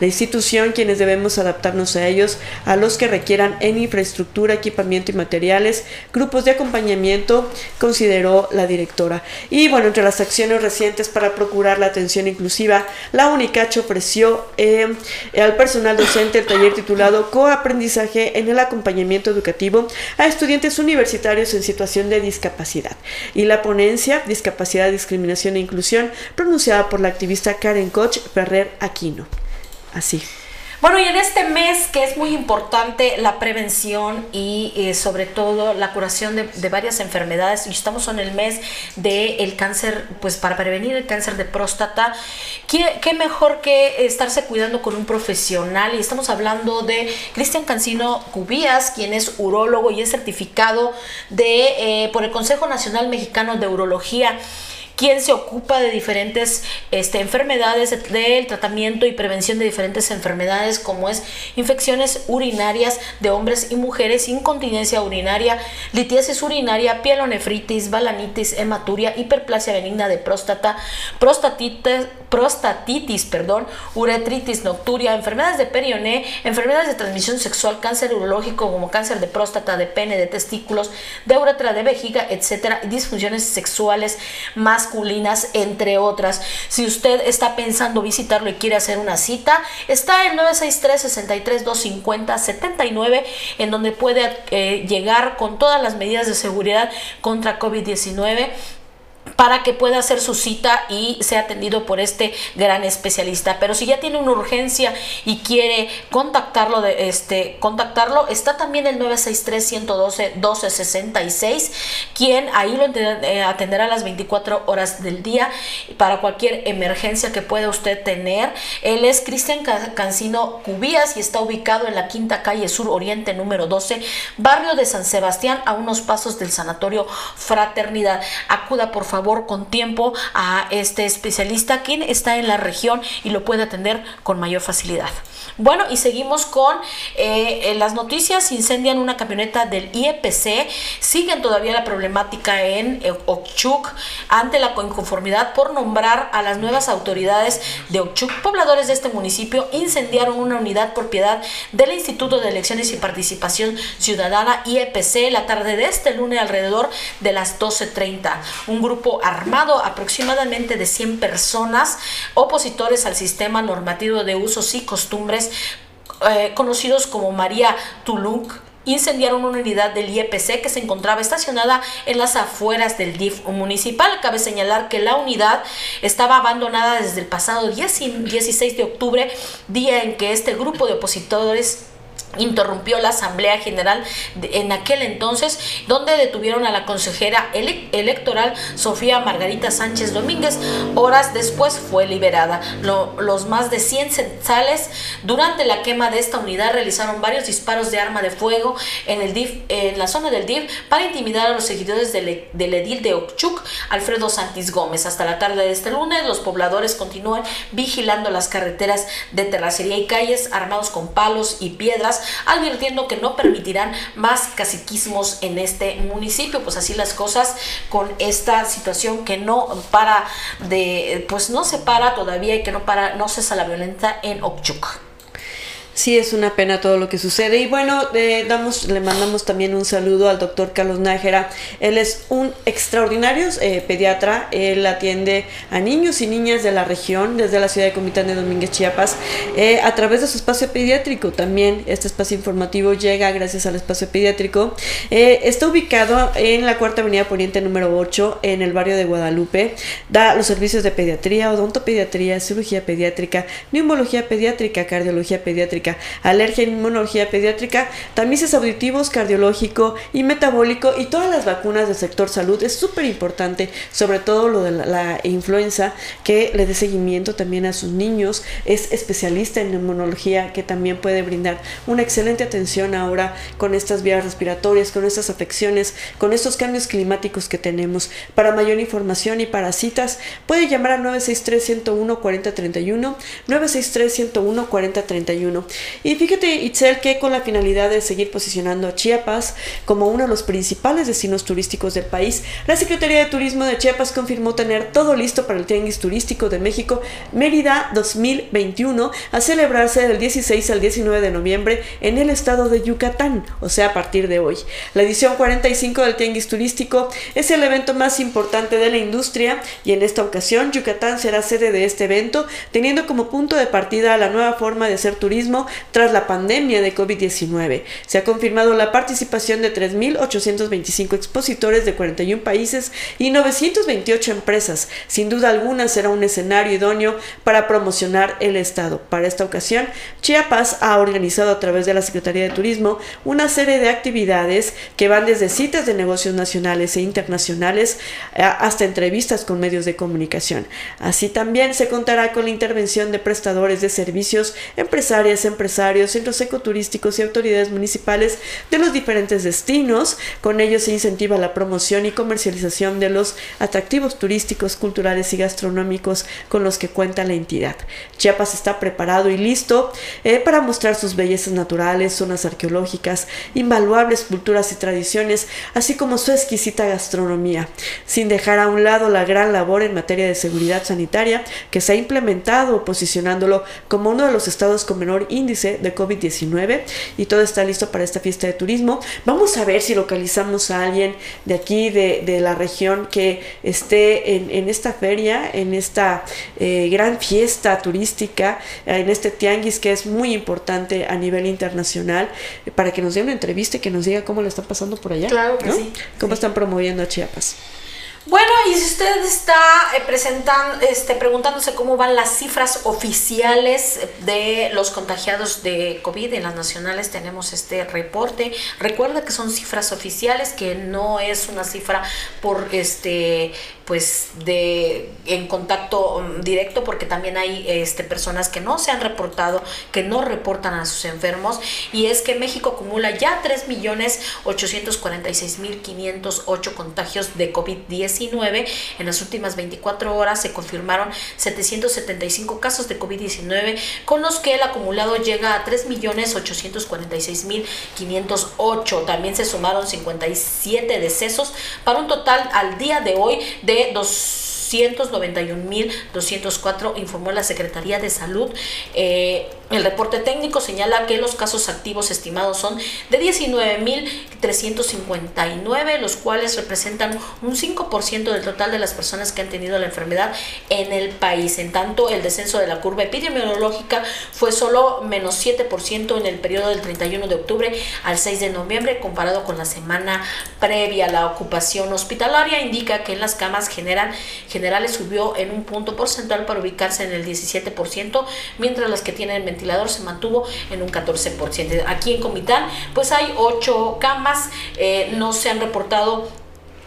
la institución, quienes debemos adaptarnos a ellos, a los que requieran en infraestructura, equipamiento y materiales, grupos de acompañamiento, consideró la directora. Y bueno, entre las acciones recientes para procurar la atención inclusiva, la UNICACH ofreció eh, al personal docente el taller titulado Coaprendizaje en el acompañamiento educativo a estudiantes universitarios en situación de discapacidad. Y la ponencia Discapacidad, Discriminación e Inclusión, pronunciada por la activista Karen Koch Ferrer Aquino. Así. Bueno, y en este mes que es muy importante la prevención y eh, sobre todo la curación de, varias enfermedades, y estamos en el mes del cáncer, pues para prevenir el cáncer de próstata, ¿qué, ¿qué, mejor que estarse cuidando con un profesional? Y estamos hablando de Cristian Cancino Cubías, quien es urólogo y es certificado de, eh, por el Consejo Nacional Mexicano de Urología quien se ocupa de diferentes este, enfermedades, del tratamiento y prevención de diferentes enfermedades como es infecciones urinarias de hombres y mujeres, incontinencia urinaria, litiasis urinaria, pielonefritis, balanitis, hematuria, hiperplasia benigna de próstata, prostatitis, prostatitis, perdón, uretritis nocturia, enfermedades de perioné, enfermedades de transmisión sexual, cáncer urológico como cáncer de próstata, de pene, de testículos, de uretra, de vejiga, etcétera, disfunciones sexuales masculinas, entre otras. Si usted está pensando visitarlo y quiere hacer una cita, está el 963 63 250 79 en donde puede eh, llegar con todas las medidas de seguridad contra COVID-19 para que pueda hacer su cita y sea atendido por este gran especialista. Pero si ya tiene una urgencia y quiere contactarlo, este, contactarlo, está también el 963-112-1266, quien ahí lo eh, atenderá las 24 horas del día para cualquier emergencia que pueda usted tener. Él es Cristian Cancino Cubías y está ubicado en la quinta calle sur oriente número 12, barrio de San Sebastián, a unos pasos del sanatorio Fraternidad. Acuda por favor con tiempo a este especialista quien está en la región y lo puede atender con mayor facilidad. Bueno, y seguimos con eh, las noticias. Incendian una camioneta del IEPC. Siguen todavía la problemática en eh, Okchuk ante la inconformidad por nombrar a las nuevas autoridades de Okchuk. Pobladores de este municipio incendiaron una unidad propiedad del Instituto de Elecciones y Participación Ciudadana IEPC la tarde de este lunes alrededor de las 12.30. Un grupo armado aproximadamente de 100 personas opositores al sistema normativo de usos y costumbres eh, conocidos como María Tuluk, incendiaron una unidad del IEPC que se encontraba estacionada en las afueras del DIF municipal. Cabe señalar que la unidad estaba abandonada desde el pasado 16 de octubre, día en que este grupo de opositores interrumpió la Asamblea General en aquel entonces, donde detuvieron a la consejera electoral Sofía Margarita Sánchez Domínguez. Horas después fue liberada. los más de 100 censales durante la quema de esta unidad realizaron varios disparos de arma de fuego en, el DIF, en la zona del DIF para intimidar a los seguidores del, del edil de Okchuk, Alfredo Santis Gómez. Hasta la tarde de este lunes, los pobladores continúan vigilando las carreteras de terracería y calles armados con palos y piedras advirtiendo que no permitirán más caciquismos en este municipio. Pues así las cosas con esta situación que no para de, pues no se para todavía y que no para, no cesa la violencia en Okchuk. Sí, es una pena todo lo que sucede. Y bueno, damos, le mandamos también un saludo al doctor Carlos Nájera. Él es un extraordinario eh, pediatra. Él atiende a niños y niñas de la región, desde la ciudad de Comitán de Domínguez, Chiapas, eh, a través de su espacio pediátrico. También este espacio informativo llega gracias al espacio pediátrico. Eh, está ubicado en la Cuarta Avenida Poniente número 8, en el barrio de Guadalupe. Da los servicios de pediatría, odontopediatría, cirugía pediátrica, neumología pediátrica, cardiología pediátrica alergia e inmunología pediátrica, tamices auditivos, cardiológico y metabólico y todas las vacunas del sector salud. Es súper importante, sobre todo lo de la, influenza, que le dé seguimiento también a sus niños. Es especialista en inmunología que también puede brindar una excelente atención ahora con estas vías respiratorias, con estas afecciones, con estos cambios climáticos que tenemos. Para mayor información y para citas, puede llamar al 963 101 4031, 963 101 4031. Y fíjate, Itzel, que con la finalidad de seguir posicionando a Chiapas como uno de los principales destinos turísticos del país, la Secretaría de Turismo de Chiapas confirmó tener todo listo para el Tianguis Turístico de México Mérida 2021 a celebrarse del 16 al 19 de noviembre en el estado de Yucatán, o sea, a partir de hoy. La edición 45 del Tianguis Turístico es el evento más importante de la industria y en esta ocasión Yucatán será sede de este evento, teniendo como punto de partida la nueva forma de hacer turismo tras la pandemia de COVID-19. Se ha confirmado la participación de 3.825 expositores de 41 países y 928 empresas. Sin duda alguna será un escenario idóneo para promocionar el Estado. Para esta ocasión, Chiapas ha organizado a través de la Secretaría de Turismo una serie de actividades que van desde citas de negocios nacionales e internacionales eh, hasta entrevistas con medios de comunicación. Así también se contará con la intervención de prestadores de servicios, empresarias, empresarios, centros ecoturísticos y autoridades municipales de los diferentes destinos. Con ello se incentiva la promoción y comercialización de los atractivos turísticos, culturales y gastronómicos con los que cuenta la entidad. Chiapas está preparado y listo eh, para mostrar sus bellezas naturales, zonas arqueológicas, invaluables culturas y tradiciones, así como su exquisita gastronomía, sin dejar a un lado la gran labor en materia de seguridad sanitaria que se ha implementado posicionándolo como uno de los estados con menor índice de COVID-19 y todo está listo para esta fiesta de turismo. Vamos a ver si localizamos a alguien de aquí, de, de la región, que esté en, en esta feria, en esta eh, gran fiesta turística, eh, en este tianguis que es muy importante a nivel internacional, eh, para que nos dé una entrevista y que nos diga cómo lo están pasando por allá. Claro que sí. ¿Cómo están promoviendo a Chiapas? Bueno, y si usted está eh, presentando, este, preguntándose cómo van las cifras oficiales de los contagiados de COVID en las nacionales, tenemos este reporte. Recuerda que son cifras oficiales, que no es una cifra por este pues de en contacto mm, directo porque también hay este personas que no se han reportado que no reportan a sus enfermos. Y es que México acumula ya 3.846.508 contagios de COVID-19 en las últimas 24 horas se confirmaron 775 casos de COVID-19 con los que el acumulado llega a 3.846.508 también se sumaron 57 decesos para un total al día de hoy de 291.204, informó la Secretaría de Salud. Eh, el reporte técnico señala que los casos activos estimados son de 19.359, los cuales representan un 5% del total de las personas que han tenido la enfermedad en el país. En tanto, el descenso de la curva epidemiológica fue solo menos 7% en el periodo del 31 de octubre al 6 de noviembre, comparado con la semana previa. La ocupación hospitalaria indica que en las camas general, generales subió en un punto porcentual para ubicarse en el 17%, mientras las que tienen ventilador se mantuvo en un 14%. Aquí en Comitán, pues hay ocho camas, eh, no se han reportado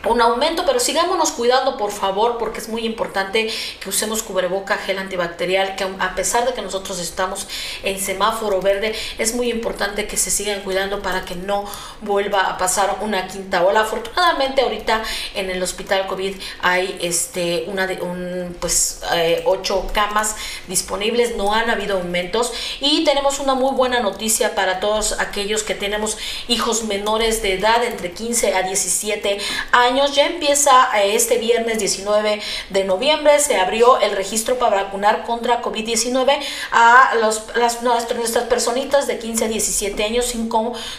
un aumento, pero sigámonos cuidando por favor porque es muy importante que usemos cubreboca, gel antibacterial, que a pesar de que nosotros estamos en semáforo verde, es muy importante que se sigan cuidando para que no vuelva a pasar una quinta ola. Afortunadamente ahorita en el hospital COVID hay este una de un pues eh, ocho camas disponibles, no han habido aumentos y tenemos una muy buena noticia para todos aquellos que tenemos hijos menores de edad entre 15 a 17 años ya empieza eh, este viernes 19 de noviembre, se abrió el registro para vacunar contra COVID-19 a los, las, nuestras personitas de 15 a 17 años sin,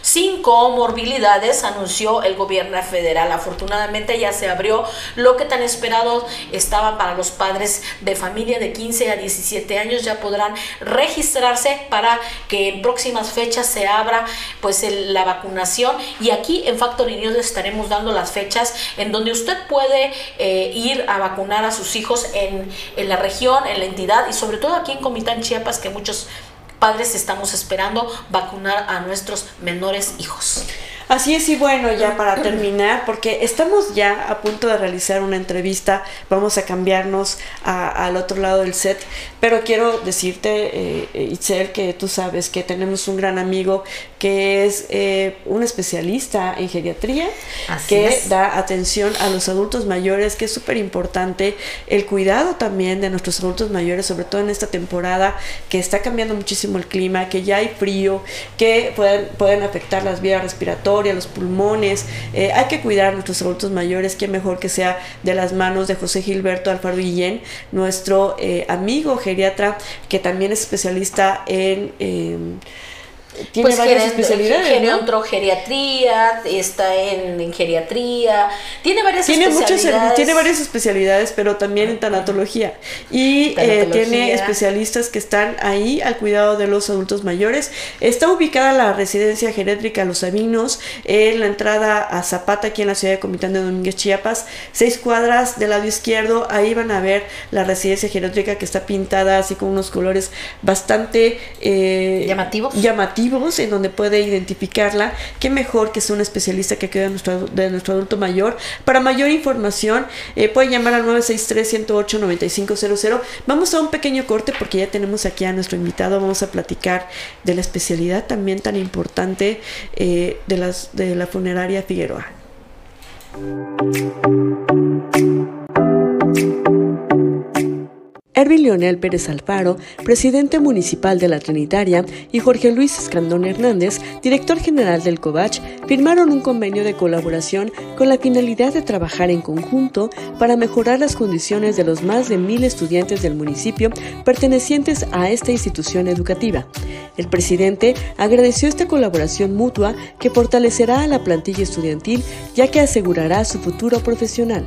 sin comorbilidades, anunció el gobierno federal. Afortunadamente ya se abrió lo que tan esperado estaba para los padres de familia de 15 a 17 años, ya podrán registrarse para que en próximas fechas se abra pues la vacunación y aquí en Factory News estaremos dando las fechas en donde usted puede eh, ir a vacunar a sus hijos en, en la región, en la entidad y sobre todo aquí en Comitán, Chiapas, que muchos padres estamos esperando vacunar a nuestros menores hijos. Así es, y bueno, ya para terminar, porque estamos ya a punto de realizar una entrevista, vamos a cambiarnos al otro lado del set, pero quiero decirte, eh, Itzel, que tú sabes que tenemos un gran amigo que es eh, un especialista en geriatría, que da atención a los adultos mayores, que es súper importante el cuidado también de nuestros adultos mayores, sobre todo en esta temporada que está cambiando muchísimo el clima, que ya hay frío, que pueden, pueden afectar las vías respiratorias, los pulmones. Eh, hay que cuidar a nuestros adultos mayores, que mejor que sea de las manos de José Gilberto Alfaro Guillén, nuestro eh, amigo geriatra, que también es especialista en tiene pues varias especialidades. Gerontogeriatría, está en, geriatría, tiene varias tiene especialidades. tiene varias especialidades, pero también en tanatología. Y eh, tiene especialistas que están ahí al cuidado de los adultos mayores. Está ubicada la residencia geriátrica Los Sabinos, en la entrada a Zapata, aquí en la ciudad de Comitán de Domínguez, Chiapas. Seis cuadras del lado izquierdo, ahí van a ver la residencia geriátrica que está pintada así con unos colores bastante eh, llamativos. llamativos en donde puede identificarla. Qué mejor que sea un especialista que quede de nuestro, de nuestro adulto mayor. Para mayor información, eh, pueden llamar al 963-108-9500. Vamos a un pequeño corte porque ya tenemos aquí a nuestro invitado. Vamos a platicar de la especialidad también tan importante eh, de, las, de la funeraria Figueroa. Erwin Leonel Pérez Alfaro, presidente municipal de la Trinitaria, y Jorge Luis Escandón Hernández, director general del COVACH, firmaron un convenio de colaboración con la finalidad de trabajar en conjunto para mejorar las condiciones de los más de mil estudiantes del municipio pertenecientes a esta institución educativa. El presidente agradeció esta colaboración mutua que fortalecerá a la plantilla estudiantil ya que asegurará su futuro profesional.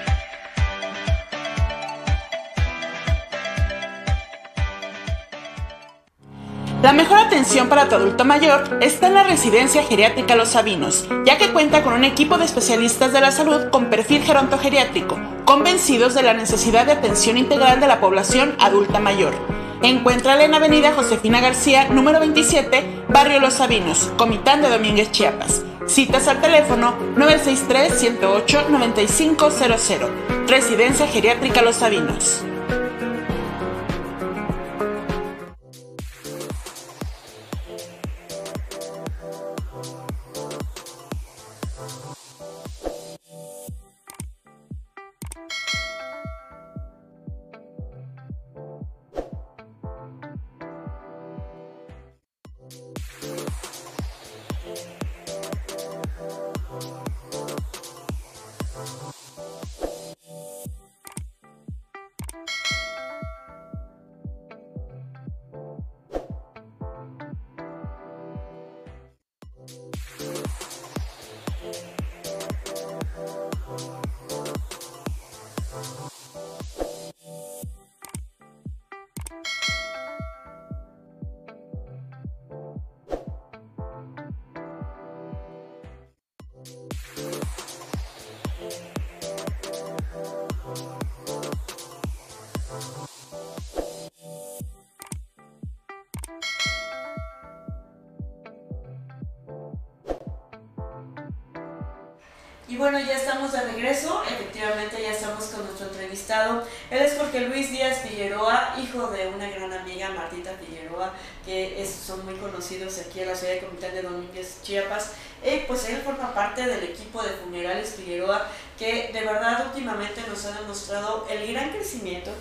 La mejor atención para tu adulto mayor está en la residencia geriátrica Los Sabinos, ya que cuenta con un equipo de especialistas de la salud con perfil gerontogeriátrico, convencidos de la necesidad de atención integral de la población adulta mayor. Encuéntrala en Avenida Josefina García, número 27, Barrio Los Sabinos, Comitán de Domínguez, Chiapas. Citas al teléfono 963-108-9500. Residencia Geriátrica Los Sabinos.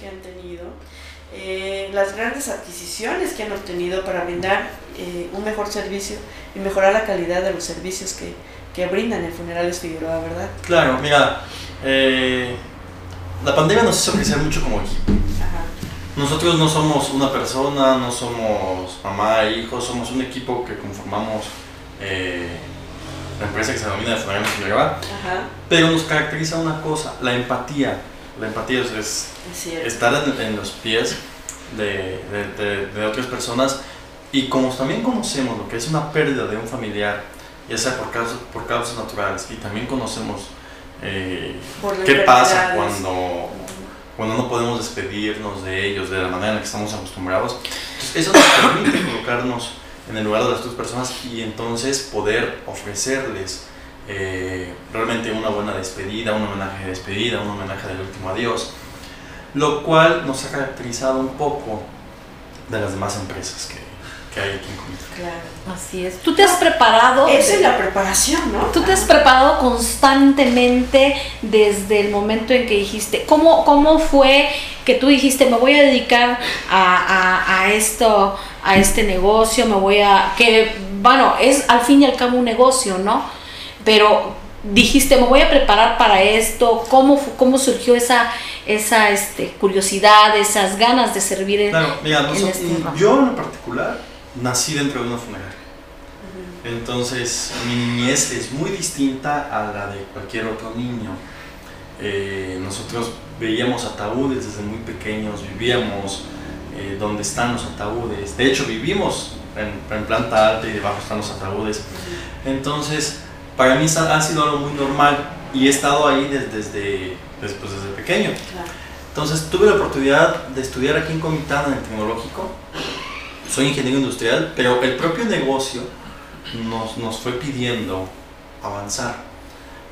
Que han tenido. Eh, las grandes adquisiciones que han obtenido para brindar eh, un mejor servicio y mejorar la calidad de los servicios que, que brindan en Funerales Figueroa, ¿verdad? Claro, mira, eh, la pandemia nos hizo crecer mucho como equipo. Nosotros no somos una persona, no somos mamá e hijo, somos un equipo que conformamos eh, la empresa que se denomina de Fundación Figueroa, pero nos caracteriza una cosa, la empatía. La empatía es, estar en, los pies de, de, de, otras personas y como también conocemos lo que es una pérdida de un familiar, ya sea por causas, por causas naturales, y también conocemos eh, qué pasa cuando, cuando no podemos despedirnos de ellos de la manera en la que estamos acostumbrados. eso nos permite colocarnos en el lugar de las dos personas y entonces poder ofrecerles eh, realmente una buena despedida, un homenaje de despedida, un homenaje del último adiós, lo cual nos ha caracterizado un poco de las demás empresas que, que hay aquí en Claro, así es. Tú te has preparado. Esa es la preparación, ¿no? Tú te has preparado constantemente desde el momento en que dijiste, ¿cómo, cómo fue que tú dijiste, me voy a dedicar a, a, esto, a este negocio, me voy a, que, bueno, es al fin y al cabo un negocio, ¿no? Pero dijiste, me voy a preparar para esto, ¿cómo, cómo surgió esa, esa este, curiosidad, esas ganas de servir en, claro, mira, este Yo en particular nací dentro de una funeraria. Entonces mi niñez es muy distinta a la de cualquier otro niño. Eh, nosotros veíamos ataúdes desde muy pequeños, vivíamos eh, donde están los ataúdes. De hecho, vivimos en, planta alta y debajo están los ataúdes. Entonces, para mí ha sido algo muy normal y he estado ahí desde, desde, pues, desde pequeño. Entonces, tuve la oportunidad de estudiar aquí en Comitán, en el tecnológico soy ingeniero industrial, pero el propio negocio nos, nos fue pidiendo avanzar,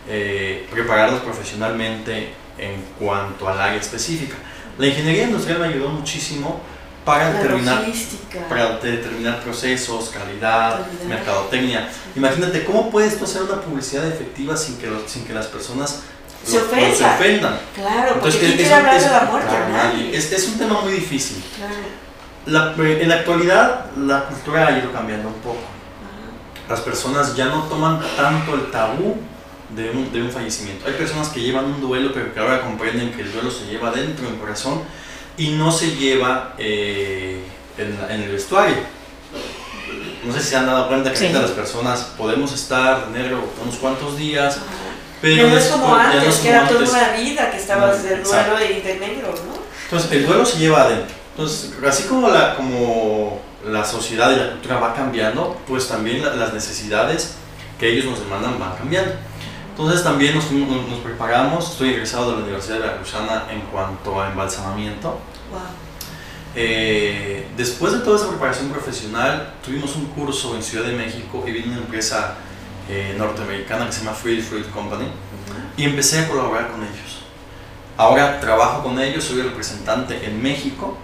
eh, prepararnos profesionalmente en cuanto al área específica. La ingeniería industrial me ayudó muchísimo para, determinar, para determinar procesos, calidad, mercadotecnia. Imagínate, ¿cómo puedes tú hacer una publicidad efectiva sin que, sin que las personas se, ofendan? Claro, Entonces, porque es, hablar de la muerte? Es, es, un tema muy difícil. Claro en la actualidad la cultura ha ido cambiando un poco. Las personas ya no toman tanto el tabú de un, de un, fallecimiento. Hay personas que llevan un duelo, pero que ahora comprenden que el duelo se lleva dentro del corazón y no se lleva eh, en, el vestuario. No sé si se han dado cuenta que las personas podemos estar negro unos cuantos días, pero no es como antes, que era toda una vida que estabas de duelo y de negro, ¿no? Entonces, el duelo se lleva adentro. Entonces, así como la, como la sociedad y la cultura va cambiando, pues también las necesidades que ellos nos demandan van cambiando. Entonces también nos, nos, preparamos, estoy egresado de la Universidad de Veracruzana en cuanto a embalsamamiento. Wow. Eh, después de toda esa preparación profesional, tuvimos un curso en Ciudad de México y vino una empresa eh, norteamericana que se llama Free Fruit Company y empecé a colaborar con ellos. Ahora trabajo con ellos, soy representante en México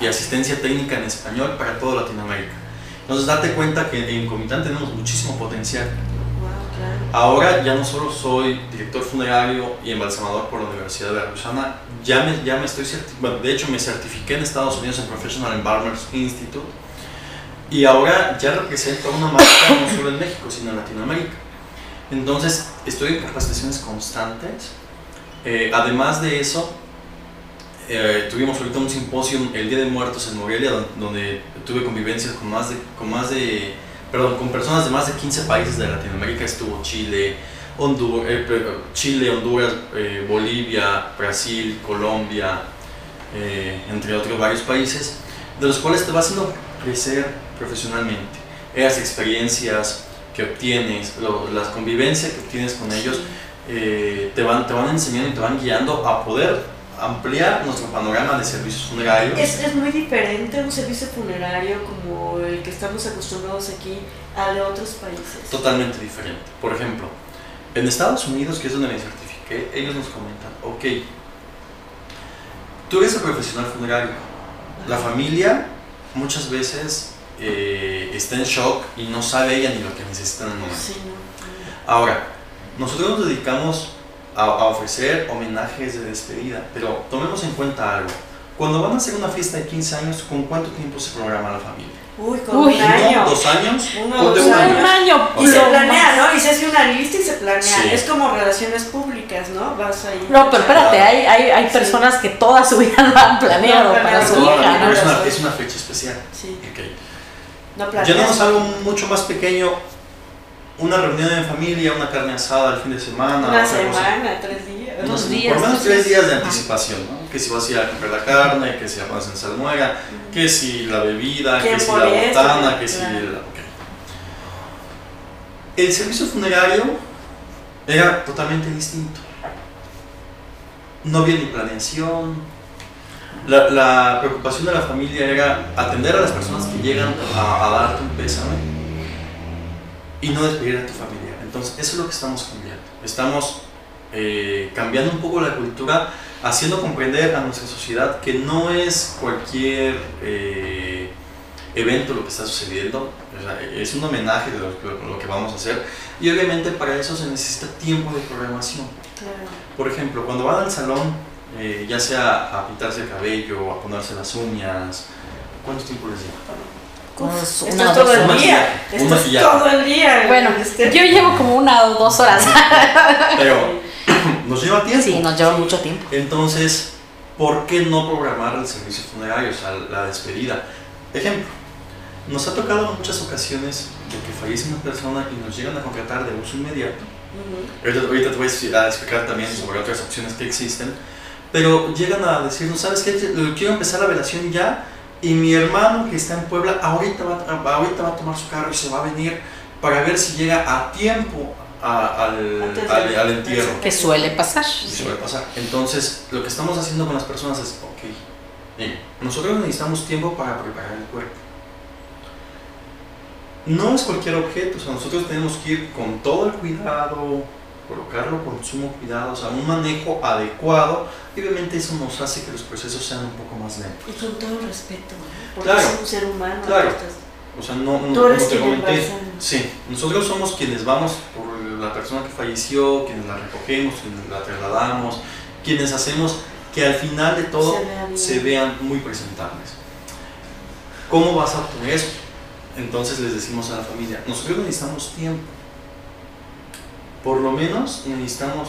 y asistencia técnica en español para toda Latinoamérica. Entonces date cuenta que en Comitán tenemos muchísimo potencial. Ahora ya no solo soy director funerario y embalsamador por la Universidad de Veracruzana, ya me, ya me estoy bueno, de hecho me certifiqué en Estados Unidos en Professional Embalmers Institute y ahora ya represento una marca no solo en México, sino en Latinoamérica. Entonces estoy en capacitaciones constantes. Eh, además de eso, eh, tuvimos ahorita un simposio el Día de Muertos en Morelia, donde, tuve convivencias con más de, con más de, perdón, con personas de más de 15 países de Latinoamérica, estuvo Chile, Honduras, eh, Chile, Honduras, eh, Bolivia, Brasil, Colombia, entre otros varios países, de los cuales te va haciendo crecer profesionalmente. Esas experiencias que obtienes, las convivencias que obtienes con ellos, te, van, te van enseñando y te van guiando a poder ampliar nuestro panorama de servicios funerarios. Es, es, muy diferente un servicio funerario como el que estamos acostumbrados aquí a de otros países. Totalmente diferente. Por ejemplo, en Estados Unidos, que es donde me certifiqué, ellos nos comentan, ok, tú eres el profesional funerario, la familia muchas veces eh, está en shock y no sabe ella ni lo que necesita en el momento. Ahora, nosotros nos dedicamos a, ofrecer homenajes de despedida, pero tomemos en cuenta algo. Cuando van a hacer una fiesta de 15 años, ¿con cuánto tiempo se programa la familia? Uy, con Uy, un ¿Uno, año. dos años? Uno, dos un años. Un año. Y se planea, más. ¿no? Y se hace una lista y se planea. Sí. Es como relaciones públicas, ¿no? Vas ahí. No, pero espérate, hay, hay, hay Sí. personas que toda su vida lo han planeado No, para su hija, ¿no? es, una, es una fecha especial. Sí, Ok. no planeas. Llenamos algo mucho más pequeño, una reunión en familia, una carne asada el fin de semana. Una semana, tres días. Dos días, Por lo menos tres días de anticipación, ¿no? Que si vas a ir a comprar la carne, que si vas en salmuera, que si la bebida, ¿Quién que si la botana, que si Claro. el... ok. El servicio funerario era totalmente distinto. No había ni planeación. La, la preocupación de la familia era atender a las personas que llegan a, a darte un pésame y no despedir a tu familia. Entonces, eso es lo que estamos cambiando. Estamos eh, cambiando un poco la cultura, haciendo comprender a nuestra sociedad que no es cualquier eh, evento lo que está sucediendo, es un homenaje de lo, que- lo que vamos a hacer y obviamente para eso se necesita tiempo de programación. Claro. Por ejemplo, cuando van al salón, eh, ya sea a pintarse el cabello, a ponerse las uñas, ¿cuánto tiempo les lleva? Pues, Esto una es todo el día. Un Esto es todo el día. Bueno, Este- yo llevo como una o dos horas. Pero nos lleva tiempo. Sí, nos lleva mucho tiempo. Entonces, ¿por qué no programar el servicio funerario, o sea, la despedida? Ejemplo, nos ha tocado en muchas ocasiones de que fallece una persona y nos llegan a contratar de uso inmediato. Ujú. Ahorita, ahorita te voy a expli- a explicar también sobre otras opciones que existen, pero llegan a decirnos, ¿sabes qué? Quiero empezar la velación ya y mi hermano que está en Puebla ahorita va, a- ahorita va a tomar su carro y se va a venir para ver si llega a tiempo a- al, al, entierro. Que suele pasar. Y suele pasar. Entonces, lo que estamos haciendo con las personas es, ok, nosotros necesitamos tiempo para preparar el cuerpo. No es cualquier objeto, o sea, nosotros tenemos que ir con todo el cuidado, colocarlo con sumo cuidado, o sea, un manejo adecuado, y obviamente eso nos hace que los procesos sean un poco más lentos. Y con todo el respeto, ¿no? porque Claro. es un ser humano. Claro. estás- O sea, no, no como te comenté, sí, nosotros somos quienes vamos por la persona que falleció, quienes la recogemos, quienes la trasladamos, quienes hacemos que al final de todo Se vea se vean muy presentables. ¿Cómo vas a obtener eso? Entonces les decimos a la familia, nosotros necesitamos tiempo. Por lo menos necesitamos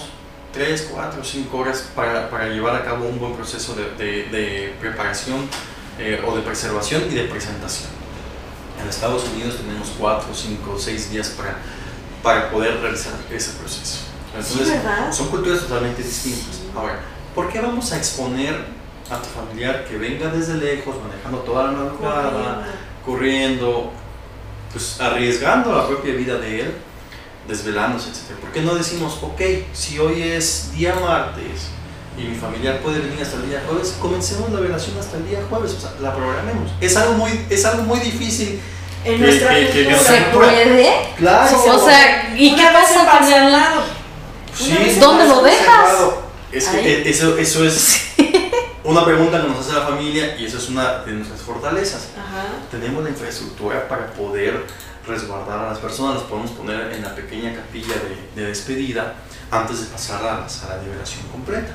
3, 4, 5 horas para, para llevar a cabo un buen proceso de, de- de preparación eh, o de preservación y de presentación. En Estados Unidos tenemos 4, 5, 6 días para, para poder realizar ese proceso. Entonces, Sí, ¿verdad? son culturas totalmente distintas. Ahora, ¿por qué vamos a exponer a tu familiar que venga desde lejos, manejando toda la madrugada, corriendo, pues arriesgando la propia vida de él, desvelándose, etc. ¿Por qué no decimos, ok, si hoy es día martes y mi familiar puede venir hasta el día jueves, comencemos la velación hasta el día jueves, o sea, la programemos. Es algo muy, es algo muy difícil. En Que- nuestra que- cultura. ¿Se puede? Claro. O sea, ¿y qué pasa con el empanzonado. Sí, ¿Dónde lo dejas? Claro, Es que Ahí. eso, eso es una pregunta que nos hace la familia y eso es una de nuestras fortalezas. Ajá. tenemos la infraestructura para poder resguardar a las personas, las podemos poner en la pequeña capilla de, de despedida antes de pasar a la sala de velación completa.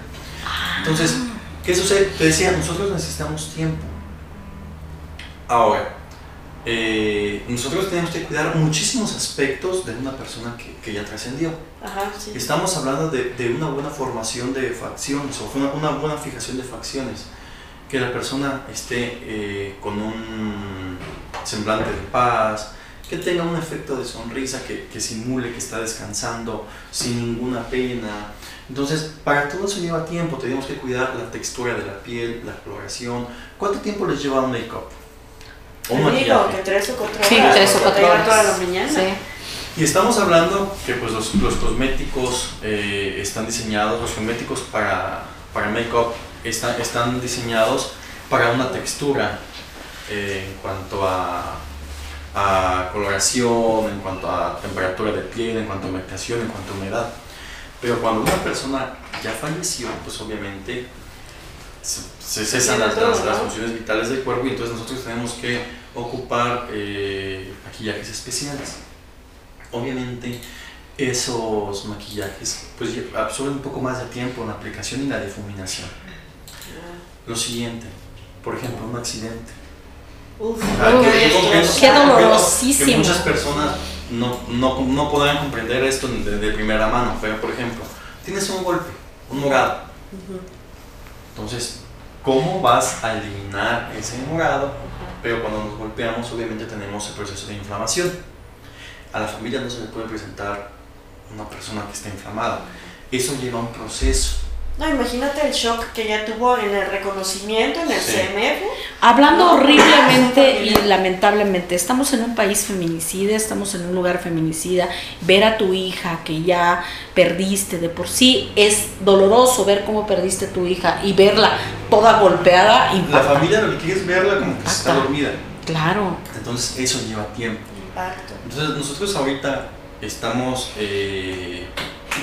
Entonces, ¿qué sucede? Te decía, nosotros necesitamos tiempo. Ahora, eh, nosotros tenemos que cuidar muchísimos aspectos de una persona que, que ya trascendió. Sí. Estamos hablando de, de una buena formación de facciones o una, una buena fijación de facciones. Que la persona esté eh, con un semblante de paz, que tenga un efecto de sonrisa, que, que simule que está descansando sin ninguna pena. Entonces, para todo eso lleva tiempo, tenemos que cuidar la textura de la piel, la coloración. ¿Cuánto tiempo les lleva un make-up? O un digo que tres o cuatro horas. Sí, tres o cuatro horas. toda la mañana. Sí. Y estamos hablando que pues, los, los cosméticos eh, están diseñados, los cosméticos para, para make-up están, están diseñados para una textura eh, en cuanto a, a coloración, en cuanto a temperatura de piel, en cuanto a humectación, en cuanto a humedad. Pero cuando una persona ya falleció, pues obviamente se, se cesan las, las- funciones vitales del cuerpo y entonces nosotros tenemos que ocupar eh, maquillajes especiales. Obviamente esos maquillajes pues absorben un poco más de tiempo en la aplicación y la difuminación. Lo siguiente, por ejemplo, un accidente. Uf, Ah, Uf, que- qué, que dolorosísimo. Que muchas personas no, no, no podrán comprender esto de, de primera mano, pero por ejemplo, tienes un golpe, un morado. Entonces, ¿cómo vas a eliminar ese morado? Pero cuando nos golpeamos, obviamente tenemos el proceso de inflamación. A la familia no se le puede presentar una persona que está inflamada. Eso lleva un proceso. No, imagínate el shock que ya tuvo en el reconocimiento, en el Sí. CMF. Hablando No, horriblemente y lamentablemente, estamos en un país feminicida, estamos en un lugar feminicida. Ver a tu hija que ya perdiste de por sí es doloroso ver cómo perdiste tu hija y verla toda golpeada. La impacta. familia lo que quiere es verla como que está dormida. Claro. Entonces, eso lleva tiempo. Impacto. Entonces nosotros ahorita estamos eh,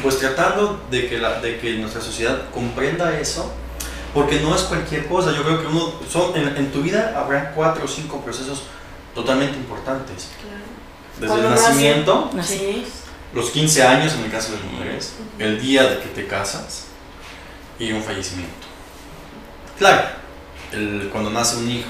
pues tratando de que, la, de que nuestra sociedad comprenda eso, porque no es cualquier cosa. Yo creo que uno, son, en, en tu vida habrá cuatro o cinco procesos totalmente importantes. Desde Cuando el nacimiento, Sí. los 15 años en el caso de las mujeres, el día de que te casas y un fallecimiento. Claro, el- cuando nace un hijo.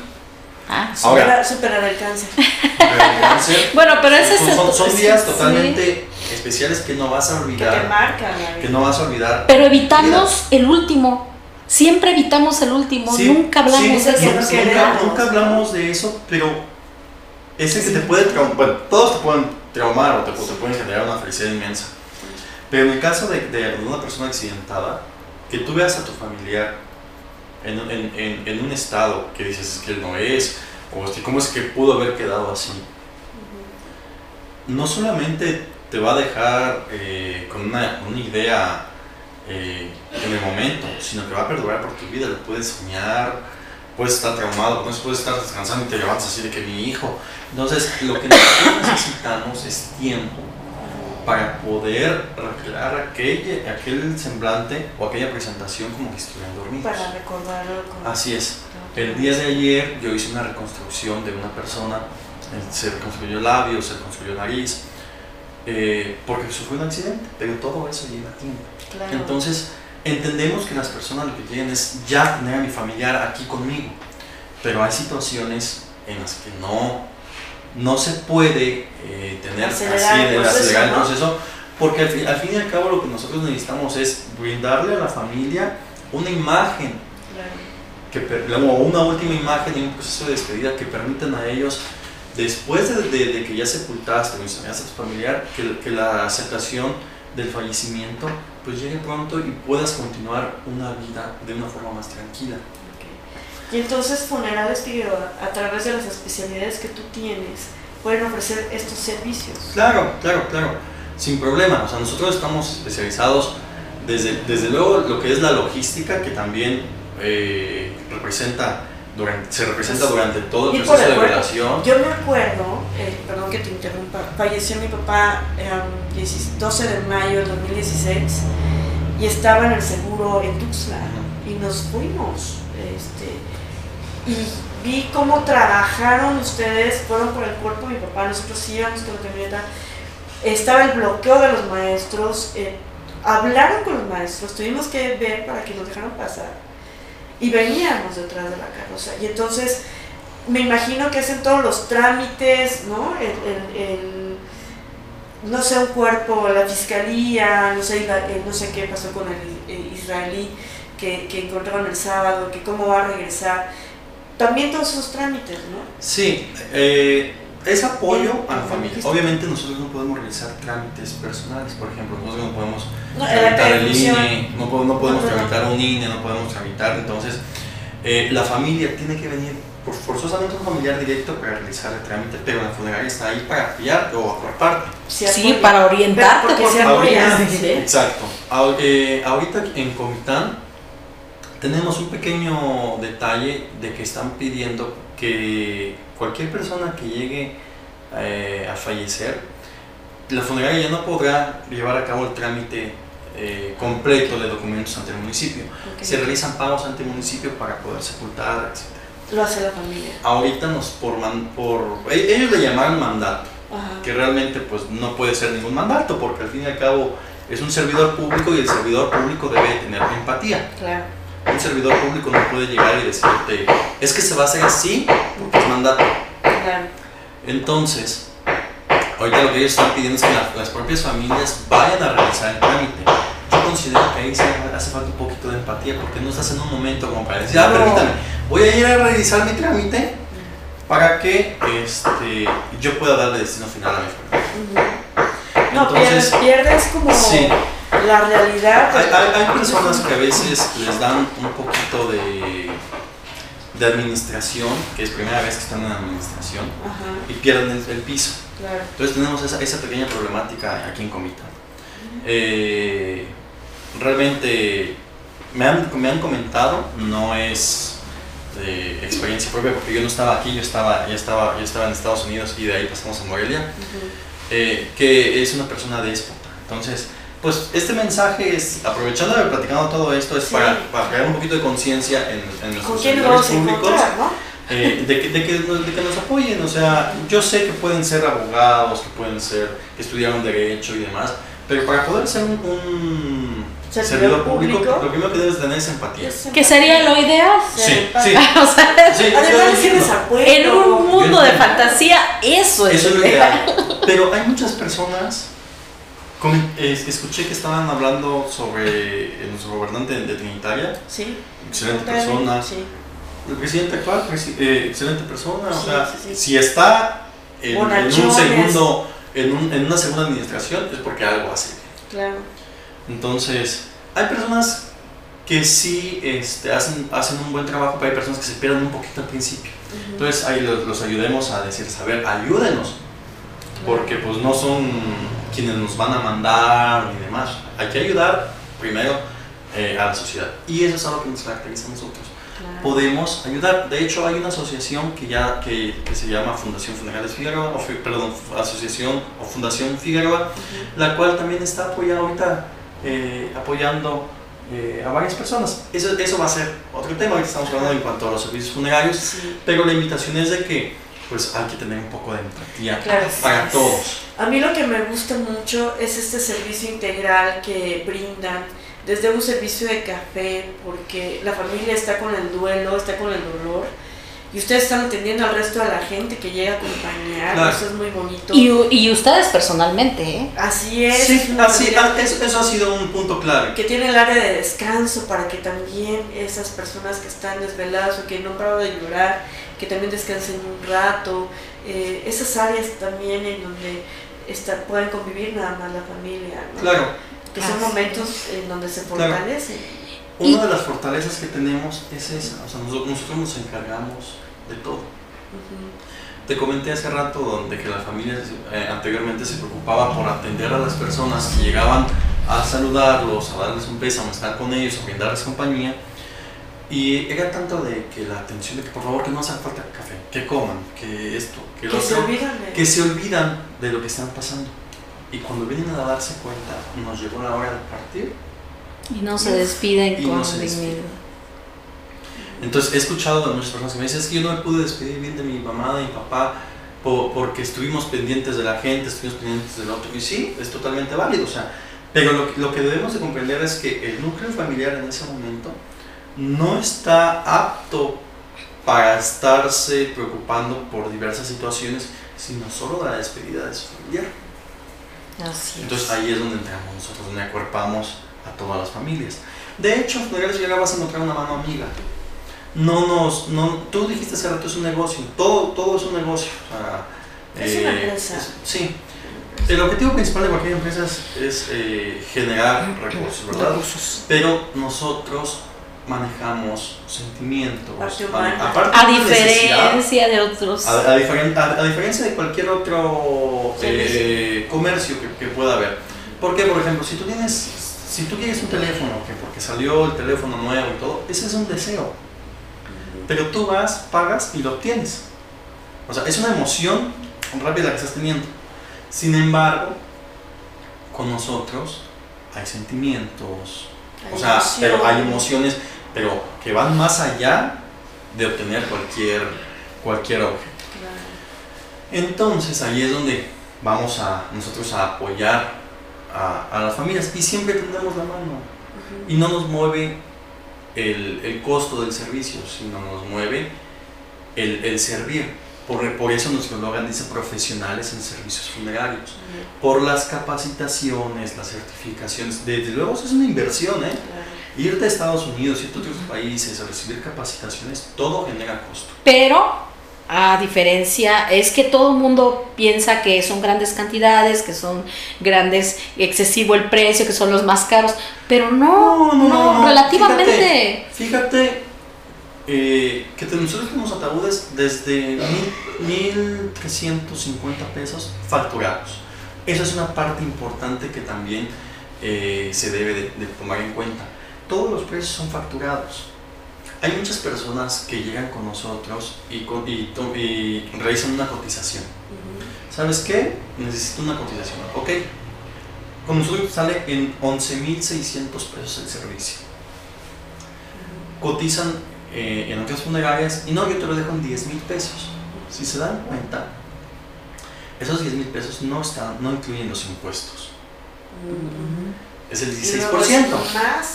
Ah, Ahora, Supera- superar el cáncer. el cáncer Bueno, pero ese es son, el- son- días sí. Especiales que no vas a Que te olvidar. marcan. Que no vas a olvidar. Pero evitamos el último. Siempre evitamos el último. Sí, nunca hablamos sí, de eso. nunca, nunca- nunca hablamos de eso, pero es el que te puede traumar. Bueno, todos te pueden traumar o te, te pueden generar una felicidad inmensa. Pero en el caso de, de una persona accidentada, que tú veas a tu familiar en, en- en- en un estado que dices "Es que él no es, o cómo es que pudo haber quedado así, no solamente te va a dejar eh, con una, una idea eh, en el momento, sino que va a perdurar por tu vida, lo puedes soñar, puedes estar traumado, no puedes estar descansando y te levantas así de que mi hijo. Entonces, lo que nosotros necesitamos es tiempo para poder recrear aquel, aquel semblante o aquella presentación como que estuvieran dormidos. Para recordarlo. Así es. El día de ayer yo hice una reconstrucción de una persona, se reconstruyó labios, se reconstruyó nariz, eh, porque sufrió un accidente, pero todo eso lleva tiempo. Claro. Entonces, entendemos que las personas lo que quieren es ya tener a mi familiar aquí conmigo, pero hay situaciones en las que no, no se puede eh, tener Acelerar así, el el proceso, acelerar el ¿no? proceso, porque al fin, al fin y al cabo lo que nosotros necesitamos es brindarle a la familia una imagen Claro. que o una última imagen y un proceso de despedida que permitan a ellos, después de, de- de que ya sepultaste o incineraste a tu familiar, que, que la aceptación del fallecimiento pues llegue pronto y puedas continuar una vida de una forma más tranquila. Ok. Y entonces Funerales Figueroa, a través de las especialidades que tú tienes, pueden ofrecer estos servicios. Claro, claro, claro, sin problema. O sea, nosotros estamos especializados desde, desde luego lo que es la logística, que también eh, representa durante, se representa Pues, durante todo el proceso de cuerpo. velación. Yo me acuerdo, eh, perdón que te interrumpa, falleció mi papá el 12 de mayo del 2016 y estaba en el seguro en Tuxtla y nos fuimos. Este, y vi cómo trabajaron ustedes, fueron por el cuerpo de mi papá, nosotros íbamos con la camioneta, estaba el bloqueo de los maestros, eh, hablaron con los maestros, tuvimos que ver para que nos dejaran pasar y veníamos detrás de la carroza. Y entonces me imagino que hacen todos los trámites, ¿no? El, el- no sé, un cuerpo, la fiscalía, no sé, eh, no sé qué pasó con el, el israelí que, que encontraron el sábado, que cómo va a regresar. También todos esos trámites, ¿no? Sí, eh, es apoyo a la familia. Obviamente nosotros no podemos realizar trámites personales, por ejemplo, nosotros no podemos No, tramitar el. INE, no, po- no podemos No, no. tramitar un INE, no podemos tramitar, entonces eh, la familia tiene que venir por forzosamente un familiar directo para realizar el trámite, pero la funeraria está ahí para apoyar o aparte. Se Sí, apoya. para orientarte. Porque por. Ahorita- ¿sí? Exacto. Eh, ahorita en Comitán tenemos un pequeño detalle de que están pidiendo que cualquier persona que llegue eh, a fallecer, la funeraria ya no podrá llevar a cabo el trámite eh, completo de documentos ante el municipio. Ok. Se realizan pagos ante el municipio para poder sepultar, etc. Lo hace la familia. Ahorita nos por, man- por e- ellos le llamaron mandato Ajá. que realmente pues no puede ser ningún mandato porque al fin y al cabo es un servidor público y el servidor público debe tener empatía. Claro. un servidor público no puede llegar y decirte, es que se va a hacer así mandato. Claro. Entonces, ahorita lo que ellos están pidiendo es que la- las propias familias vayan a realizar el trámite. Yo considero que ahí hace falta un poquito de empatía porque no estás en un momento como para decir, ah, permítame, voy a ir a realizar mi trámite para que este, yo pueda darle destino final a mi familia. No, Entonces, pierdes, pierdes como sí. la realidad. Hay, hay- hay personas que a veces les dan un poquito de, de administración, que es primera vez que están en administración, Ajá, y pierden el, el piso. claro. Entonces tenemos esa, esa pequeña problemática aquí en Comitán. Eh, realmente me han, me han comentado, no es de experiencia propia porque yo no estaba aquí, yo estaba, yo estaba, yo estaba en Estados Unidos y de ahí pasamos a Morelia, eh, que es una persona déspota. Entonces, pues este mensaje es, aprovechando de platicando todo esto, es Sí. para, para crear un poquito de conciencia en, en ¿Con nuestros quién nos servidores públicos. no? Eh, de, que, de, que, nos- de que nos apoyen, o sea, yo sé que pueden ser abogados, que pueden ser, que estudiaron derecho y demás, pero para poder ser un, un Servidor servidor público, público. lo primero que debes tener es empatía. Que sería lo ideal. Sí, sí, o sea, sí, en un mundo de fantasía, eso es, Eso es lo ideal. Pero hay muchas personas, escuché que estaban hablando sobre nuestro gobernante de Trinitaria, Sí. excelente persona, Sí. el presidente actual, eh, excelente persona, o Sí, sea, sí, si está en, en un segundo, en, un- en una segunda administración es porque algo hace. Claro. Entonces, hay personas que sí este, hacen, hacen un buen trabajo, pero hay personas que se pierden un poquito al principio. Entonces ahí los, los ayudemos a decir, a ver, ayúdenos, porque pues no son quienes nos van a mandar ni demás. Hay que ayudar primero eh, a la sociedad. Y eso es algo que nos caracteriza a nosotros. Claro. Podemos ayudar. De hecho, hay una asociación que ya que, que se llama Fundación Funerales Figueroa, o, perdón, Asociación o Fundación Figueroa, la cual también está apoyando ahorita, eh, apoyando eh, a varias personas. Eso, eso va a ser otro tema, ahorita estamos hablando en cuanto a los servicios funerarios, Sí. pero la invitación es de que pues hay que tener un poco de empatía Claro. para todos. A mí lo que me gusta mucho es este servicio integral que brindan, desde un servicio de café, porque la familia está con el duelo, está con el dolor, y ustedes están atendiendo al resto de la gente que llega a acompañar, Claro. eso es muy bonito. Y, y ustedes personalmente, ¿eh? así es, Sí, así, ah, eso, eso ha sido un punto clave. que tiene el área de descanso para que también esas personas que están desveladas o que no han parado de llorar, que también descansen un rato, eh, esas áreas también en donde está, pueden convivir nada más la familia, ¿no? Claro, que son Así momentos en donde se Claro. fortalecen. Y- una de las fortalezas que tenemos es esa, o sea, nosotros, nos encargamos de todo. Ujú. Te comenté hace rato donde que la familia eh, anteriormente se preocupaba por atender a las personas que llegaban a saludarlos, a darles un beso, a estar con ellos, a brindarles compañía. Y era tanto de que la atención de que por favor que no haga falta café, que coman, que esto, que lo Que se otro, olvidan de que se olvidan de lo que están pasando. Y cuando vienen a darse cuenta, nos llegó la hora de partir. Y no se despiden Y no con se despiden. dignidad. Entonces he escuchado de muchas personas que me dicen, es que yo no me pude despedir bien de mi mamá, de mi papá, po- porque estuvimos pendientes de la gente, estuvimos pendientes del otro. Y sí, es totalmente válido. O sea, pero lo, lo que debemos de comprender es que el núcleo familiar en ese momento no está apto para estarse preocupando por diversas situaciones, sino solo de la despedida de su familiar. Así es. Entonces ahí es donde entramos nosotros, donde acuerpamos a todas las familias. De hecho, en Funerales Llega vas a encontrar una mano amiga. No nos, no, tú dijiste hace rato es un negocio, todo, todo es un negocio. o sea, Es una empresa. es- sí. El objetivo principal de cualquier empresa es, es, eh, generar recursos, ¿verdad? Recursos. Pero nosotros manejamos sentimientos. Parte a- humana. aparte A de necesidad, diferencia de otros. a, a diferen- a- a diferencia de cualquier otro eh, comercio que, que pueda haber. Porque, por ejemplo, si tú tienes, si tú quieres un teléfono, que porque salió el teléfono nuevo y todo, ese es un deseo. Pero tú vas, pagas y lo obtienes. O sea, es una emoción rápida que estás teniendo. Sin embargo, con nosotros hay sentimientos, Hay o sea, emoción. pero hay emociones, pero que van más allá de obtener cualquier, cualquier objeto. Entonces ahí es donde vamos a nosotros a apoyar a, a las familias y siempre tendemos la mano y no nos mueve el, el costo del servicio, sino nos mueve el, el servir. Por, por, eso nuestro eslogan dice profesionales en servicios funerarios. Por las capacitaciones, las certificaciones. Desde luego, eso es una inversión, ¿eh? Irte a Estados Unidos, irte a otros países a recibir capacitaciones, todo genera costo. Pero a diferencia, es que todo el mundo piensa que son grandes cantidades, que son grandes, excesivo el precio, que son los más caros, pero no, no, relativamente. Fíjate, eh, que nosotros tenemos ataúdes desde 1.350 pesos facturados. Esa es una parte importante que también eh, se debe de tomar en cuenta. Todos los precios son facturados hay muchas personas que llegan con nosotros y, y, realizan una cotización. ¿Sabes qué? Necesito una cotización. Ok. Con nosotros sale en 11.600 pesos el servicio. Cotizan eh, en otras funerarias y no, yo te lo dejo en 10.000 pesos. Si se dan cuenta, esos 10.000 pesos no, están, no incluyen los impuestos. Es el 16%.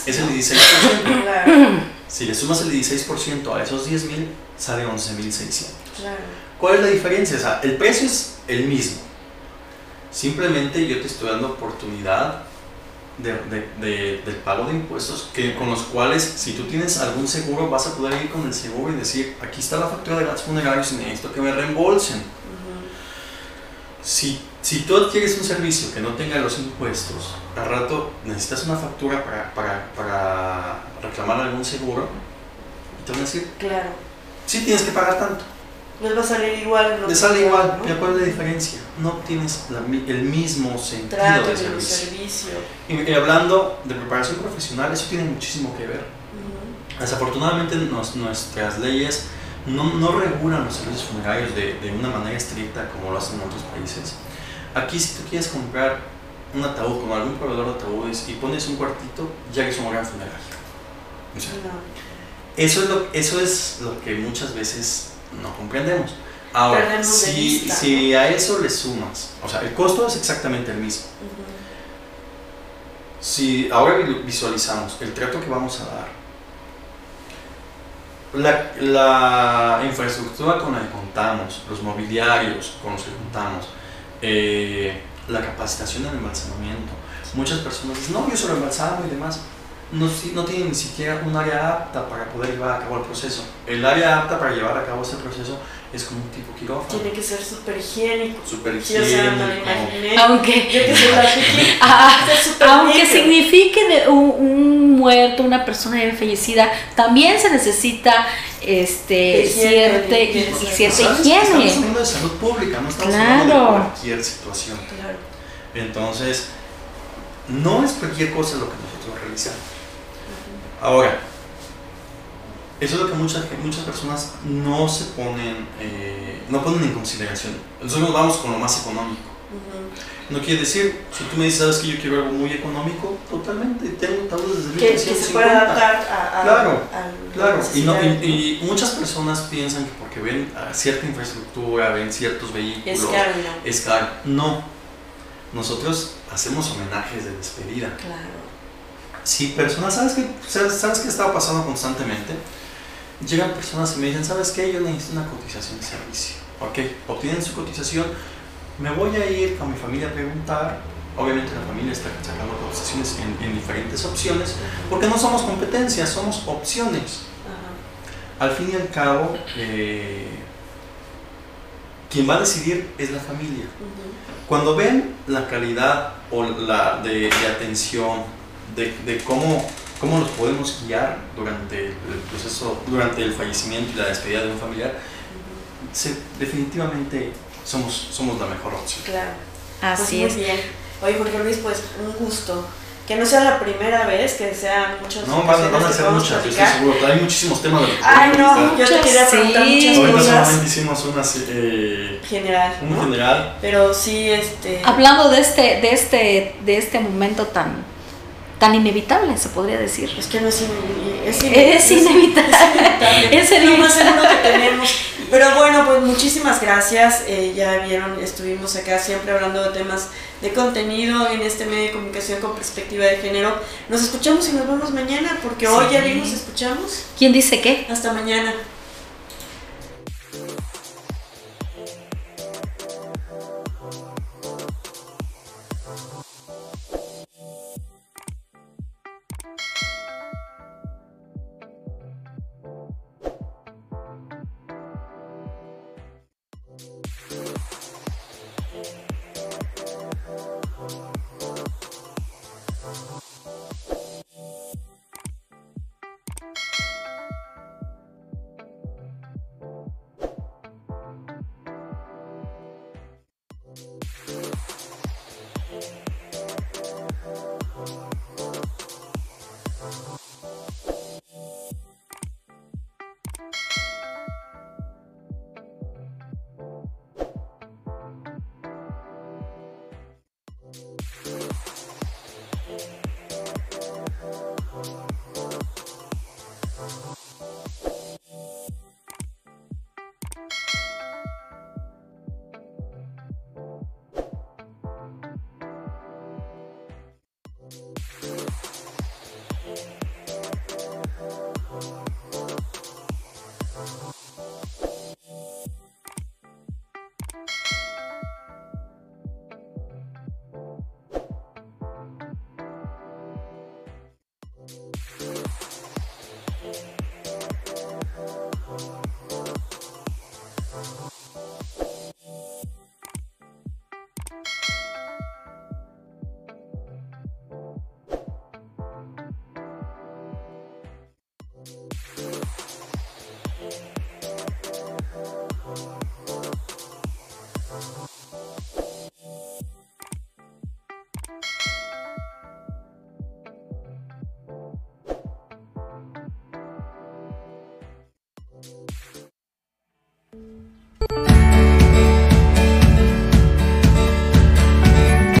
Es el 16%. Si le sumas el 16% a esos 10 mil, sale 11.600. Claro. ¿Cuál es la diferencia? O sea, el precio es el mismo. Simplemente yo te estoy dando oportunidad de, de, del pago de impuestos que, con los cuales, si tú tienes algún seguro, vas a poder ir con el seguro y decir, aquí está la factura de gastos funerarios y necesito que me reembolsen. Si si tú adquieres un servicio que no tenga los impuestos, al rato necesitas una factura para, para, para reclamar algún seguro y te van a decir, claro. sí tienes que pagar tanto. Les va a salir igual. Les sale igual, ¿no? ¿cuál es la diferencia? No tienes el mismo sentido de servicio. Y, hablando de preparación profesional, eso tiene muchísimo que ver. Desafortunadamente nuestras leyes no, no, regulan los servicios funerarios de, de una manera estricta como lo hacen en otros países. Aquí si tú quieres comprar un ataúd con algún proveedor de ataúdes y pones un cuartito, ya es un gran funerario. eso, es lo, eso es lo que muchas veces no comprendemos. Ahora, si, si a eso le sumas, o sea, el costo es exactamente el mismo. Si ahora visualizamos el trato que vamos a dar, la, la infraestructura con la que contamos, los mobiliarios con los que contamos, eh, la capacitación en embalsamamiento. Muchas personas dicen, no, yo solo embalsamo y demás. No, no tienen ni siquiera un área apta para poder llevar a cabo el proceso. El área apta para llevar a cabo ese proceso es como un tipo quirófano. Tiene que ser súper higiénico. Súper higiénico. aunque ah, aunque signifique de un, muerto, una persona fallecida, también se necesita este cierta, higiene. Estamos hablando de salud pública, no estamos hablando de cualquier situación. Claro. Entonces, no es cualquier cosa lo que nosotros realizamos. Ahora, eso es lo que muchas, muchas personas no se ponen, eh, no ponen en consideración. Nosotros nos vamos con lo más económico. No quiere decir, si tú me dices, sabes que yo quiero algo muy económico, totalmente, tengo tablas desde que, que se pueda adaptar a, Claro, claro. Y, no, y, muchas personas piensan que porque ven cierta infraestructura, ven ciertos vehículos, es caro. No. Es caro. No. Nosotros hacemos homenajes de despedida. Claro. Si personas, ¿sabes qué, sabes qué estaba pasando constantemente? llegan personas y me dicen, ¿sabes qué? Yo necesito una cotización de servicio. Ok, obtienen su cotización, me voy a ir con mi familia a preguntar. Obviamente la familia está sacando cotizaciones en, diferentes opciones, porque no somos competencias, somos opciones. Al fin y al cabo, eh, quien va a decidir es la familia. Cuando ven la calidad o la de, atención, de, de cómo cómo los podemos guiar durante el proceso, durante el fallecimiento y la despedida de un familiar, definitivamente somos, somos la mejor opción. Claro. Así pues es. Bien. Oye, Jorge Luis, pues un gusto. Que no sea la primera vez, que sean muchos. No, van, van a ser muchas, yo estoy seguro. Hay muchísimos temas de los que Ay, no, yo te quería preguntar sí. muchas Ahorita solamente hicimos una eh, general. Un general. Pero sí, este. Hablando de este, de este, de este momento tan tan inevitable, se podría decir. Es que no es, inevitable. Es, inevitable. Es, inevitable. es, inevitable. es, que tenemos Pero bueno, pues muchísimas gracias. Eh, ya vieron, estuvimos acá siempre hablando de temas de contenido en este medio de comunicación con perspectiva de género. Nos escuchamos y nos vemos mañana, porque hoy ya nos escuchamos. ¿Quién dice qué? Hasta mañana.